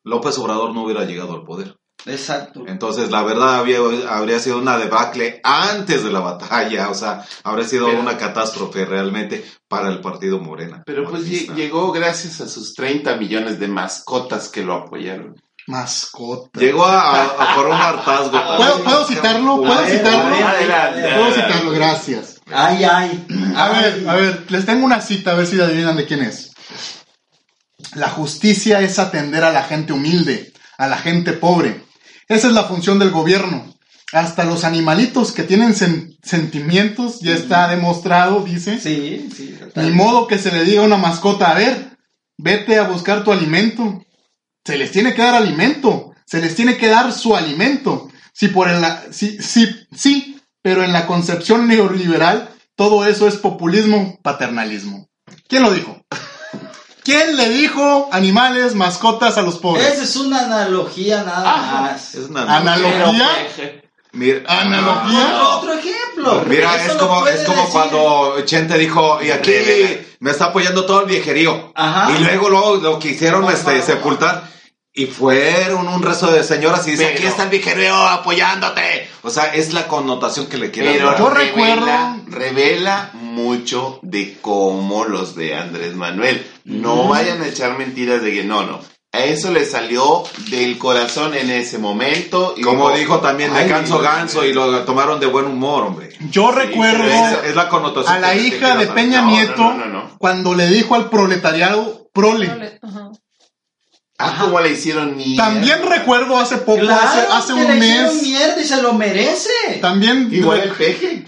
S5: López Obrador no hubiera llegado al poder.
S4: Exacto.
S5: Entonces, la verdad había, habría sido una debacle antes de la batalla, o sea, habría sido
S1: Pero-
S5: una catástrofe realmente para el partido Morena.
S1: Pero pues llegó gracias a sus 30 millones de mascotas que lo apoyaron.
S3: Mascota.
S5: Llegó a, a- a por un hartazgo.
S3: ¿Puedo, puedo citarlo? ¿Puedo citarlo? Puedo citarlo, gracias.
S4: Ay, ay.
S3: A ver, a ver, les tengo una cita, a ver si adivinan de quién es. La justicia es atender a la gente humilde, a la gente pobre. Esa es la función del gobierno. Hasta los animalitos que tienen sen- sentimientos, ya está demostrado, dice.
S4: Sí, sí.
S3: Ni modo que se le diga a una mascota, a ver, vete a buscar tu alimento. Se les tiene que dar alimento, se les tiene que dar su alimento. Si por el, sí, sí, sí, pero en la concepción neoliberal todo eso es populismo, paternalismo. ¿Quién lo dijo? ¿Quién le dijo animales, mascotas a los pobres?
S4: Esa es una analogía nada
S3: Ajá.
S4: más.
S5: Es una
S3: Analogía.
S5: Mira,
S3: Analogía.
S4: Otro, otro ejemplo.
S5: Mira,
S4: Eso
S5: es como, es como
S4: decir.
S5: cuando Chente dijo, y aquí me está apoyando todo el viejerío.
S4: Ajá.
S5: Y luego, luego lo quisieron este, sepultar. Y fueron un resto de señoras y dice,
S1: Pero-
S5: aquí está el viejerío apoyándote. O sea, es la connotación que le quieren
S1: Pero
S5: dar.
S3: yo
S1: revela,
S3: recuerdo-
S1: revela mucho de cómo los de Andrés Manuel. No
S4: Mm.
S1: vayan a echar mentiras de que no, no. A eso le salió del corazón en ese momento. y
S5: Como dijo también de Canso. Ganso y lo tomaron de buen humor, hombre.
S3: Yo recuerdo
S5: Es, es la connotación.
S3: a la hija de. Peña
S1: No,
S3: Nieto
S1: no, no, no.
S3: cuando le dijo al proletariado prole.
S2: Ajá.
S1: Ah, cómo le hicieron mierda.
S3: También recuerdo hace poco, hace,
S4: Claro,
S3: hace
S4: que
S3: un
S4: le hicieron
S3: mes,
S4: mierda y se lo merece.
S3: también,
S1: Igual el peje.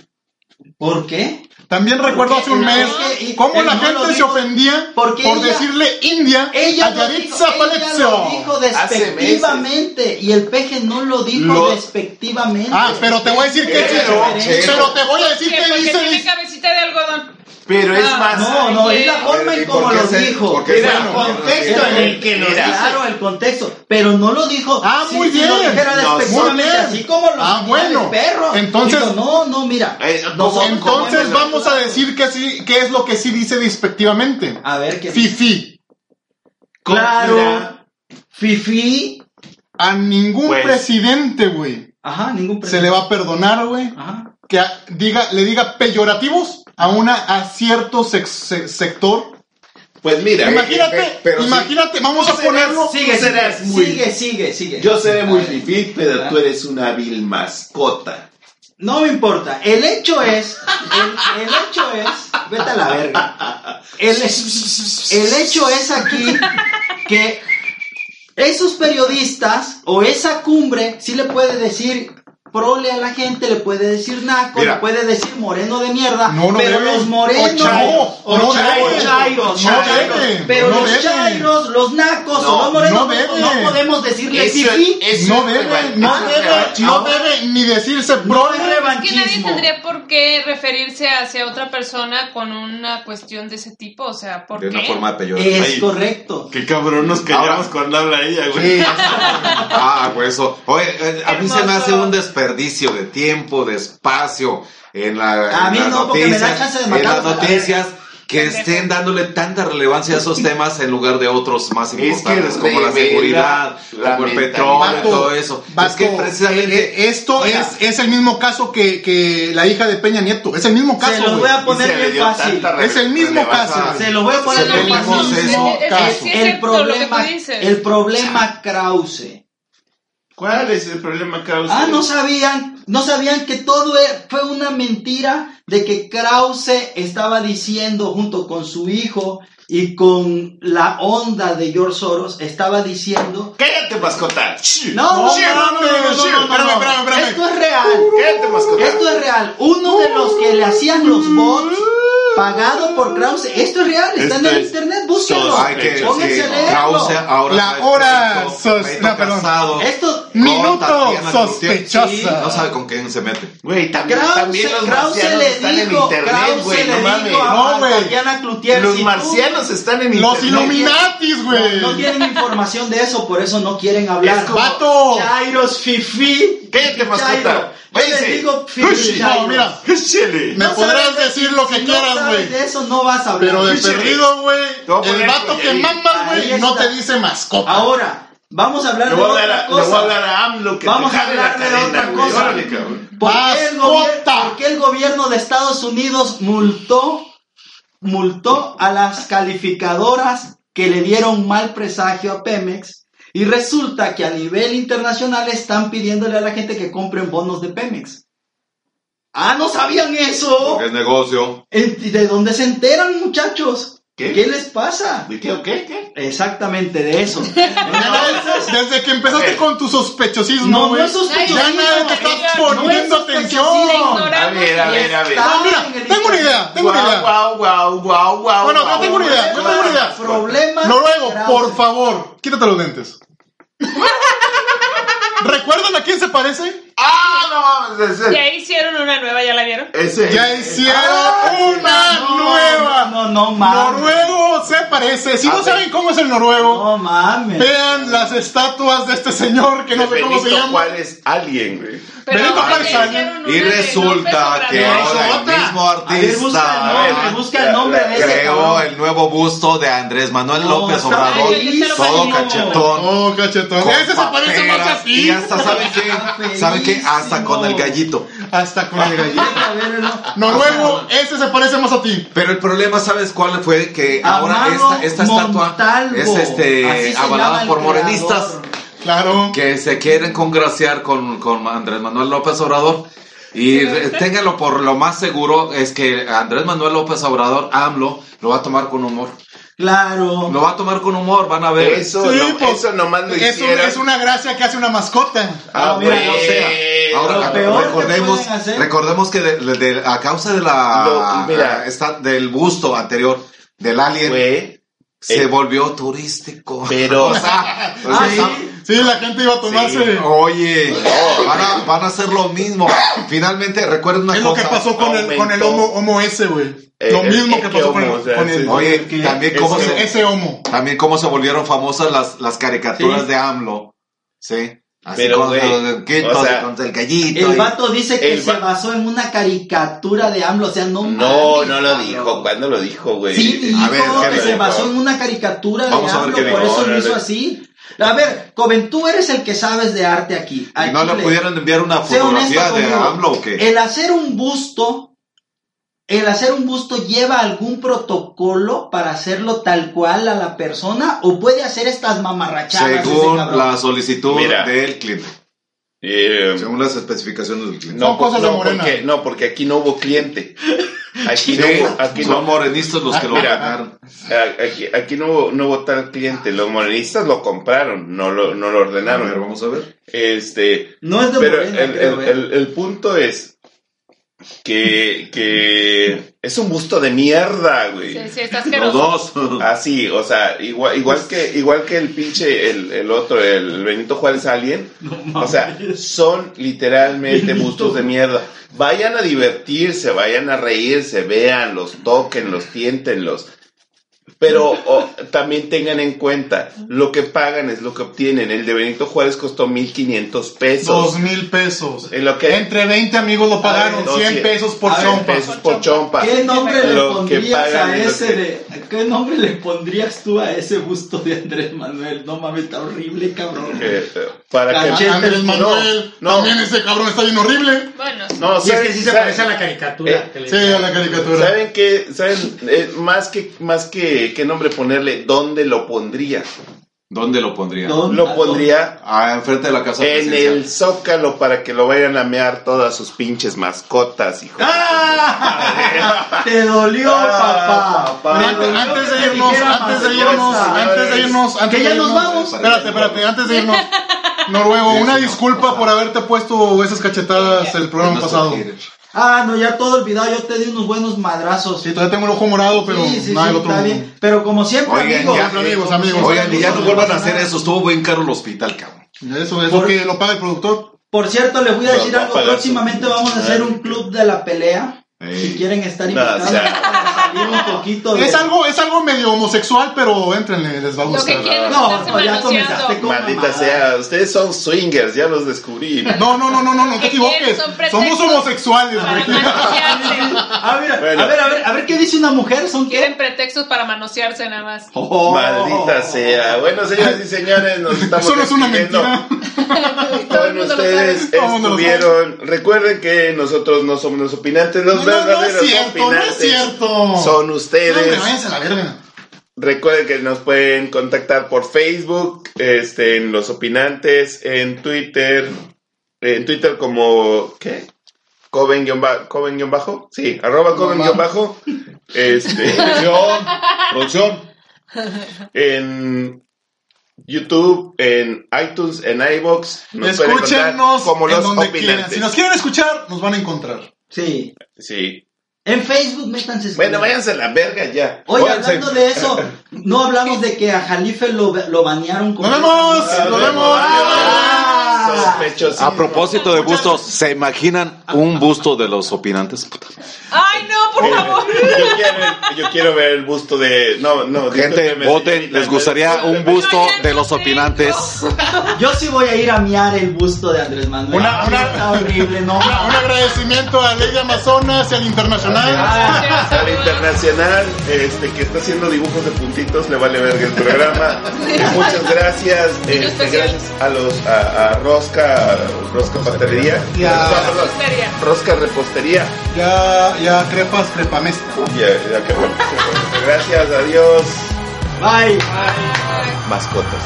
S4: ¿Por qué?
S3: también recuerdo hace un
S4: no,
S3: mes
S4: es que- y-
S3: cómo la
S4: no
S3: gente se ofendía por
S4: ella-
S3: decirle India
S4: Ella
S3: a Yaritza Aparicio.
S4: dijo
S1: Hace
S4: despectivamente y el peje no lo dijo
S1: Lo-
S4: despectivamente.
S3: Ah, pero te voy a decir que
S1: Pero-
S3: pero te voy a decir
S2: ¿Qué?
S3: que
S2: Porque
S3: dice
S2: tiene cabecita de algodón.
S1: Pero es
S2: Ah,
S1: más.
S4: No, no, es la forma
S5: A ver,
S4: en
S5: ¿y
S4: cómo lo
S5: se-
S4: dijo.
S5: se-
S4: el contexto en el que lo dijo. Claro, el contexto. Pero no lo dijo.
S3: Ah, muy
S4: si lo
S3: bien.
S4: dijera
S1: No,
S4: despectivamente,
S3: muy bien.
S4: así como los
S3: Ah, bueno.
S4: perros.
S3: Entonces-
S4: Digo, no, no, mira.
S1: Eh,
S3: Entonces vamos a decir que sí, qué es lo que sí dice despectivamente.
S4: A ver qué.
S3: Fifi.
S4: Claro. Fifi.
S3: A ningún
S1: Pues.
S3: presidente, güey,
S4: Ajá, ningún
S3: se le va a perdonar, güey,
S4: Ajá.
S3: que diga, le diga peyorativos a una a cierto sex- se- sector.
S1: Pues mira.
S3: Imagínate,
S5: eh, pero sí.
S3: imagínate, vamos a ponerlo.
S4: Sigue,
S1: serás
S4: sigue,
S1: muy-
S4: sigue, sigue, sigue.
S1: Yo seré muy fifí, pero tú eres una vil mascota.
S4: No me importa. El hecho es, el, el hecho es, vete a la verga. El, el hecho es aquí que esos periodistas o esa cumbre sí le puede decir prole a la gente, le puede decir naco,
S5: Mira.
S4: le puede decir moreno de mierda,
S3: No, no
S4: pero
S3: debe.
S4: los morenos,
S3: O
S4: o
S3: no
S4: chairo,
S3: debe.
S4: chairos,
S3: No
S4: chairos,
S3: debe,
S4: pero
S3: no
S4: los
S3: debe.
S4: chairos, los nacos
S1: No,
S4: o los morenos
S3: no
S4: no,
S3: debe.
S4: no podemos decirle
S1: eso
S3: No debe, no
S1: es
S3: debe, no debe ni decirse
S4: No
S3: prole.
S4: es
S2: Que nadie tendría por qué referirse hacia otra persona con una cuestión de ese tipo. O sea, ¿por
S5: De
S2: qué?
S5: una forma peyorativa.
S4: Es
S5: Ay,
S4: correcto.
S1: Qué cabrón nos callamos
S5: Ahora-
S1: cuando habla ella, güey.
S3: Sí.
S5: Ah, pues eso. Oye, eh, a mí se me hace un desperdicio de tiempo, de espacio en, la,
S4: A
S5: en
S4: mí
S5: las
S4: no, porque me da
S5: noticias.
S4: chance de
S5: en las noticias que estén dándole tanta relevancia a esos temas en lugar de otros más
S1: que
S5: importantes como la seguridad,
S1: la
S5: como el petróleo todo eso.
S3: vato,
S5: es que precisamente
S3: eh, eh, esto
S4: Mira.
S3: es, es el mismo caso que, que la hija de Peña Nieto. Es el mismo caso.
S4: Se los
S3: güey.
S4: voy a poner bien fácil.
S3: Es el mismo caso.
S4: Se lo voy a poner bien
S3: lo
S4: fácil.
S3: mismo
S2: Es- es-
S3: caso.
S2: sí es
S4: El
S2: lo que
S4: problema, el problema Krause.
S1: ¿Cuál es el problema, Krause?
S4: Ah, no sabían, no sabían que todo e- fue una mentira de que Krause estaba diciendo junto con su hijo y con la onda de George Soros, estaba diciendo
S1: ¡Cállate, mascota!
S4: no, no, no, no, esto es real.
S1: ¡Cállate, mascota!
S4: Esto es real. Uno de los que le hacían los bots Pagado por Krause. Esto es real, está en el
S1: es
S4: internet, búsquenlo. Pónganse a leerlo.
S5: Krause ahora
S3: La
S5: está
S3: hora
S5: escrito,
S3: sos-
S5: pleito
S3: no, perdón.
S5: casado
S4: Esto,
S3: Minuto sospechosa.
S5: Sí, No sabe con quién se mete.
S1: Güey, también,
S4: Krause,
S1: también los
S4: Krause
S1: marcianos
S4: le
S1: están en
S4: dijo,
S1: internet, güey,
S4: le
S1: no mames.
S4: dijo a,
S3: No, güey.
S1: Los
S4: si tú
S1: marcianos están en
S3: Los
S1: internet.
S3: Illuminatis, güey.
S4: No tienen información de eso, por eso no quieren hablar.
S1: Es como-
S3: ¡Vato!
S4: Chairos, fifi.
S1: Cállate, mascota.
S4: Yo digo.
S3: No, mira.
S1: Chile.
S3: Me
S4: No
S3: podrás decir lo que
S4: si
S3: quieras,
S4: no
S3: güey.
S4: de eso no vas a hablar.
S3: Pero de perdido, güey. El vato que mamas, güey, no te dice mascota.
S4: Ahora, vamos a hablar de otra
S1: hablar a- le
S4: cosa.
S1: voy a hablar a AMLO que
S4: Vamos
S1: te
S4: a
S1: jale la
S4: hablar de
S1: cadena,
S4: otra
S1: güey.
S4: cosa.
S1: Órale, cabrón.
S4: ¿Por qué, el por qué el gobierno de Estados Unidos multó, multó a las calificadoras que le dieron mal presagio a Pemex? Y resulta que a nivel internacional están pidiéndole a la gente que compren bonos de Pemex. Ah, ¿no sabían eso?
S5: Porque es negocio.
S4: ¿En- ¿De dónde se enteran, muchachos?
S1: ¿Qué?
S4: ¿Qué les pasa?
S1: ¿De qué o qué? ¿Qué?
S4: Exactamente de eso.
S3: Desde que empezaste con tu sospechosismo,
S4: No, no es sospechosismo.
S3: Ya nadie te está poniendo
S4: es
S3: atención.
S1: A ver, a ver, a ver.
S3: Ah, mira, tengo una idea, tengo una idea.
S1: guau, guau, guau, guau,
S3: Bueno, yo tengo una idea, yo tengo una idea.
S4: Problema.
S3: Noruego,
S4: grave.
S3: por favor, quítate los lentes. ¿Recuerdan a quién se parece?
S1: Ah, no mames.
S2: Ya hicieron una nueva, ¿ya la vieron?
S1: ese
S3: Ya hicieron
S4: Ah,
S3: una
S4: no,
S3: nueva.
S4: No, no, mames.
S3: Se parece. Si
S1: A
S3: no
S1: ver.
S3: saben cómo es el noruego,
S4: No mames.
S3: vean las estatuas de este señor que no sé cómo se llama.
S1: Juárez, alguien, güey.
S3: Benito
S2: ahora
S3: Juárez
S2: ya
S3: Allen.
S2: hicieron una
S5: Y resulta que ahora el mismo
S4: A ver, busca el
S5: artista
S4: nombre, busca el nombre de ese
S5: creó el nuevo busto de Andrés Manuel
S4: No,
S5: López Obrador. Todo cachetón.
S3: Oh, cachetón. Ese se parece más a ti.
S5: Y hasta, ¿saben qué? ¿Saben qué? Hasta con el gallito.
S3: Hasta con el gallito. Noruego, ese se parece más a ti.
S5: Pero el problema, ¿sabes cuál fue? Que ahora
S4: Amaro
S5: esta, esta estatua
S4: Montalvo.
S5: es este avalada por morenistas
S3: Claro.
S5: que se quieren congraciar con, con Andrés Manuel López Obrador. Y ténganlo por lo más seguro, es que Andrés Manuel López Obrador, AMLO, lo va a tomar con humor.
S4: Claro.
S5: Lo va a tomar con humor, van a ver.
S1: Eso,
S3: Sí,
S1: no,
S3: pues,
S1: eso nomás lo
S3: Eso
S1: hicieron.
S3: es una gracia que hace una mascota.
S1: Ah,
S4: mira,
S1: bueno.
S4: no sea.
S5: Ahora,
S4: Lo peor que
S5: recordemos, recordemos que de- de- de- a causa de la
S1: Lo- mira.
S5: esta- del busto anterior del alien se
S1: eh,
S5: volvió turístico.
S1: pero-
S5: o sea, o
S4: Ah,
S5: sea,
S4: sí.
S3: Sí, la gente iba a tomarse.
S5: sí, oye, van a, van a hacer lo mismo. Finalmente, recuerden una
S3: Es lo
S5: cosa.
S3: que pasó con el, con el homo, homo ese, güey.
S1: Eh,
S3: Lo
S1: el-
S3: mismo
S1: el
S3: que pasó con
S1: homo, o sea,
S3: con el-
S1: sí.
S5: Oye,
S4: que-
S5: también cómo,
S3: con
S5: se,
S3: ese homo.
S5: también cómo se volvieron famosas las, las caricaturas
S4: Sí.
S5: de AMLO. Sí. Así
S1: Pero, güey, o sea,
S5: el gallito.
S4: El
S5: y-
S4: vato dice que se basó en una caricatura de AMLO, o sea, no
S1: No,
S4: mames,
S1: no lo
S4: cabrón.
S1: dijo. ¿Cuándo lo dijo, güey?
S4: Sí, dijo
S5: A ver, ¿qué
S4: que se basó en una caricatura
S5: Vamos
S4: de
S5: a ver
S4: AMLO,
S5: qué
S4: por
S5: dijo.
S4: eso lo
S1: No,
S4: hizo
S1: no,
S4: así. A ver, Coven, tú eres el que sabes de arte aquí.
S5: ¿Y no le pudieron enviar una
S4: Sé honesto
S5: fotografía de
S4: conmigo.
S5: AMLO o qué?
S4: El hacer un busto, el hacer un busto lleva algún protocolo para hacerlo tal cual a la persona o puede hacer estas mamarrachadas.
S5: Según la solicitud
S1: Mira.
S5: del cliente.
S1: Eh,
S5: Según las especificaciones del cliente.
S1: no,
S3: Son cosas de
S1: no,
S3: Morena.
S1: porque, no, porque aquí no hubo cliente. Aquí
S5: Sí,
S1: no hubo, aquí
S5: son
S1: no,
S5: morenistas los que lo
S1: Mira.
S5: ganaron.
S1: a- aquí, aquí no hubo, no hubo tal cliente. Los morenistas lo compraron, no lo, no lo
S5: A ver,
S1: ordenaron.
S5: vamos a ver.
S1: Este,
S4: No es de
S1: pero
S4: Morena,
S1: el,
S4: ¿eh?
S1: el, el punto es que, que es un busto de mierda, güey.
S2: Sí, sí, está
S5: Los dos.
S1: Así, o sea, igual, igual que, igual que el pinche, el, el otro, el Benito Juárez Alien. O sea, son literalmente bustos de mierda. Vayan a divertirse, vayan a reírse, véanlos, tóquenlos, tiéntenlos. Pero también tengan en cuenta, lo que pagan es lo que obtienen. El de Benito Juárez costó 1500 pesos.
S3: Dos mil pesos.
S1: En lo que
S3: Entre 20 amigos lo pagaron.
S1: no,
S3: 100
S1: sí.
S3: pesos por
S4: A ver,
S3: chompa.
S1: pesos por chompa.
S4: ¿Qué nombre le
S1: Lo
S4: pondrías a ese
S1: que-
S4: de, ¿Qué nombre le pondrías tú a ese busto de Andrés Manuel? No mames, está horrible, cabrón.
S1: Eh, eh, para que.
S3: Andrés Manuel.
S1: no.
S3: También ese cabrón está bien horrible.
S2: Bueno,
S1: No,
S6: Y es que
S1: ¿saben-
S6: sí se parece a la caricatura.
S1: Eh,
S3: Sí, a la caricatura.
S1: ¿Saben qué? ¿Saben? Eh, más que, más que qué nombre ponerle, ¿dónde lo pondría?
S5: ¿Dónde lo pondría?
S4: ¿Dónde?
S1: Lo pondría
S5: Ah, enfrente de la casa
S1: en el zócalo para que lo vayan a mear todas sus pinches mascotas, hijo.
S4: ¡Ah! Te dolió,
S1: Ah,
S4: papá.
S1: papá.
S3: Antes,
S4: dolió
S3: antes
S4: que
S3: de irnos, antes de irnos, antes de irnos, antes
S4: Que
S3: de
S4: ya nos
S3: irnos.
S4: vamos.
S3: Espérate, espérate, antes de irnos. Noruego, una disculpa por haberte puesto esas cachetadas el programa pasado.
S4: Ah, no, ya todo olvidado, yo te di unos buenos madrazos.
S3: Sí, todavía tengo el ojo morado, pero
S4: Sí, sí,
S3: nada
S4: sí,
S3: del otro
S4: está bien. Pero como siempre,
S5: Oigan,
S4: amigos.
S5: ya,
S3: amigos, amigos.
S5: Oigan, y ya no vuelvan a hacer
S4: nada.
S5: eso. Estuvo buen caro el hospital, cabrón.
S3: Eso es
S4: Por-
S3: lo que lo paga el productor.
S4: Por cierto, les voy a decir algo. Próximamente vamos a hacer un club de la pelea.
S5: Ey.
S4: Si quieren estar
S1: No,
S4: invitados
S1: o sea-
S4: para salir un poquito de...
S3: Es algo, es algo medio homosexual, pero entrenle, les va a
S2: Lo que
S3: gustar.
S2: quieren
S4: No, no, ya comenzaste con
S1: Maldita sea, ustedes son swingers, ya los descubrí.
S3: No, no, no, no, no, no te
S2: ¿Qué
S3: equivoques. Somos homosexuales,
S2: Para
S3: güey.
S2: manosearse.
S4: Ah,
S1: Bueno.
S4: a ver, a ver, a ver qué dice una mujer, ¿son qué?
S2: Quieren pretextos para manosearse nada más.
S4: Oh.
S1: Maldita sea. Bueno, señoras y señores, nos estamos
S3: Eso no es una mentira.
S2: Lo
S1: ustedes estuvieron. Recuerden que nosotros no somos los opinantes, los
S3: No, es cierto, no es cierto.
S1: son ustedes.
S3: váyanse a la verga.
S1: Recuerden que nos pueden contactar por Facebook, este, en Los Opinantes, en Twitter, en Twitter como, ¿qué? Coven guion ba- Coven bajo, sí, arroba Coven guion bajo, este,
S5: Producción, producción.
S1: en YouTube, en iTunes, en iBox, nos pueden encontrar
S3: Escúchenos
S1: como
S3: en
S1: Los
S3: donde quieran. Si nos quieren escuchar, nos van a encontrar.
S4: Sí.
S1: Sí.
S4: En Facebook, métanse.
S1: Bueno, váyanse a la verga ya.
S4: Oye,
S5: Váyanse.
S4: hablando de eso, no hablamos de que a Jalife lo, lo banearon como...
S3: ¡Nos vemos! ¡Nos vemos!
S5: A propósito de bustos, ¿se imaginan un busto de los opinantes? Puta.
S2: Ay, no, por favor.
S1: Yo quiero, yo quiero ver el busto de. No, no.
S5: Gente, voten, ¿les gustaría un busto de los opinantes?
S4: Yo sí voy a ir a miar el busto de Andrés Manuel.
S3: Una- una-
S4: Está horrible, ¿no?
S3: Un agradecimiento a Ley de Amazonas y al Internacional.
S4: Ah,
S1: Al internacional, este, que está haciendo dibujos de puntitos, le vale verga el programa. Muchas gracias. Este, gracias a los a, a Rosca, Rosca Pastelería.
S3: Y a-
S2: Repostería.
S1: Rosca Repostería.
S3: Ya, ya crepas, crepamesta.
S1: Ya, ya. Gracias, adiós.
S4: Bye.
S1: Mascotas.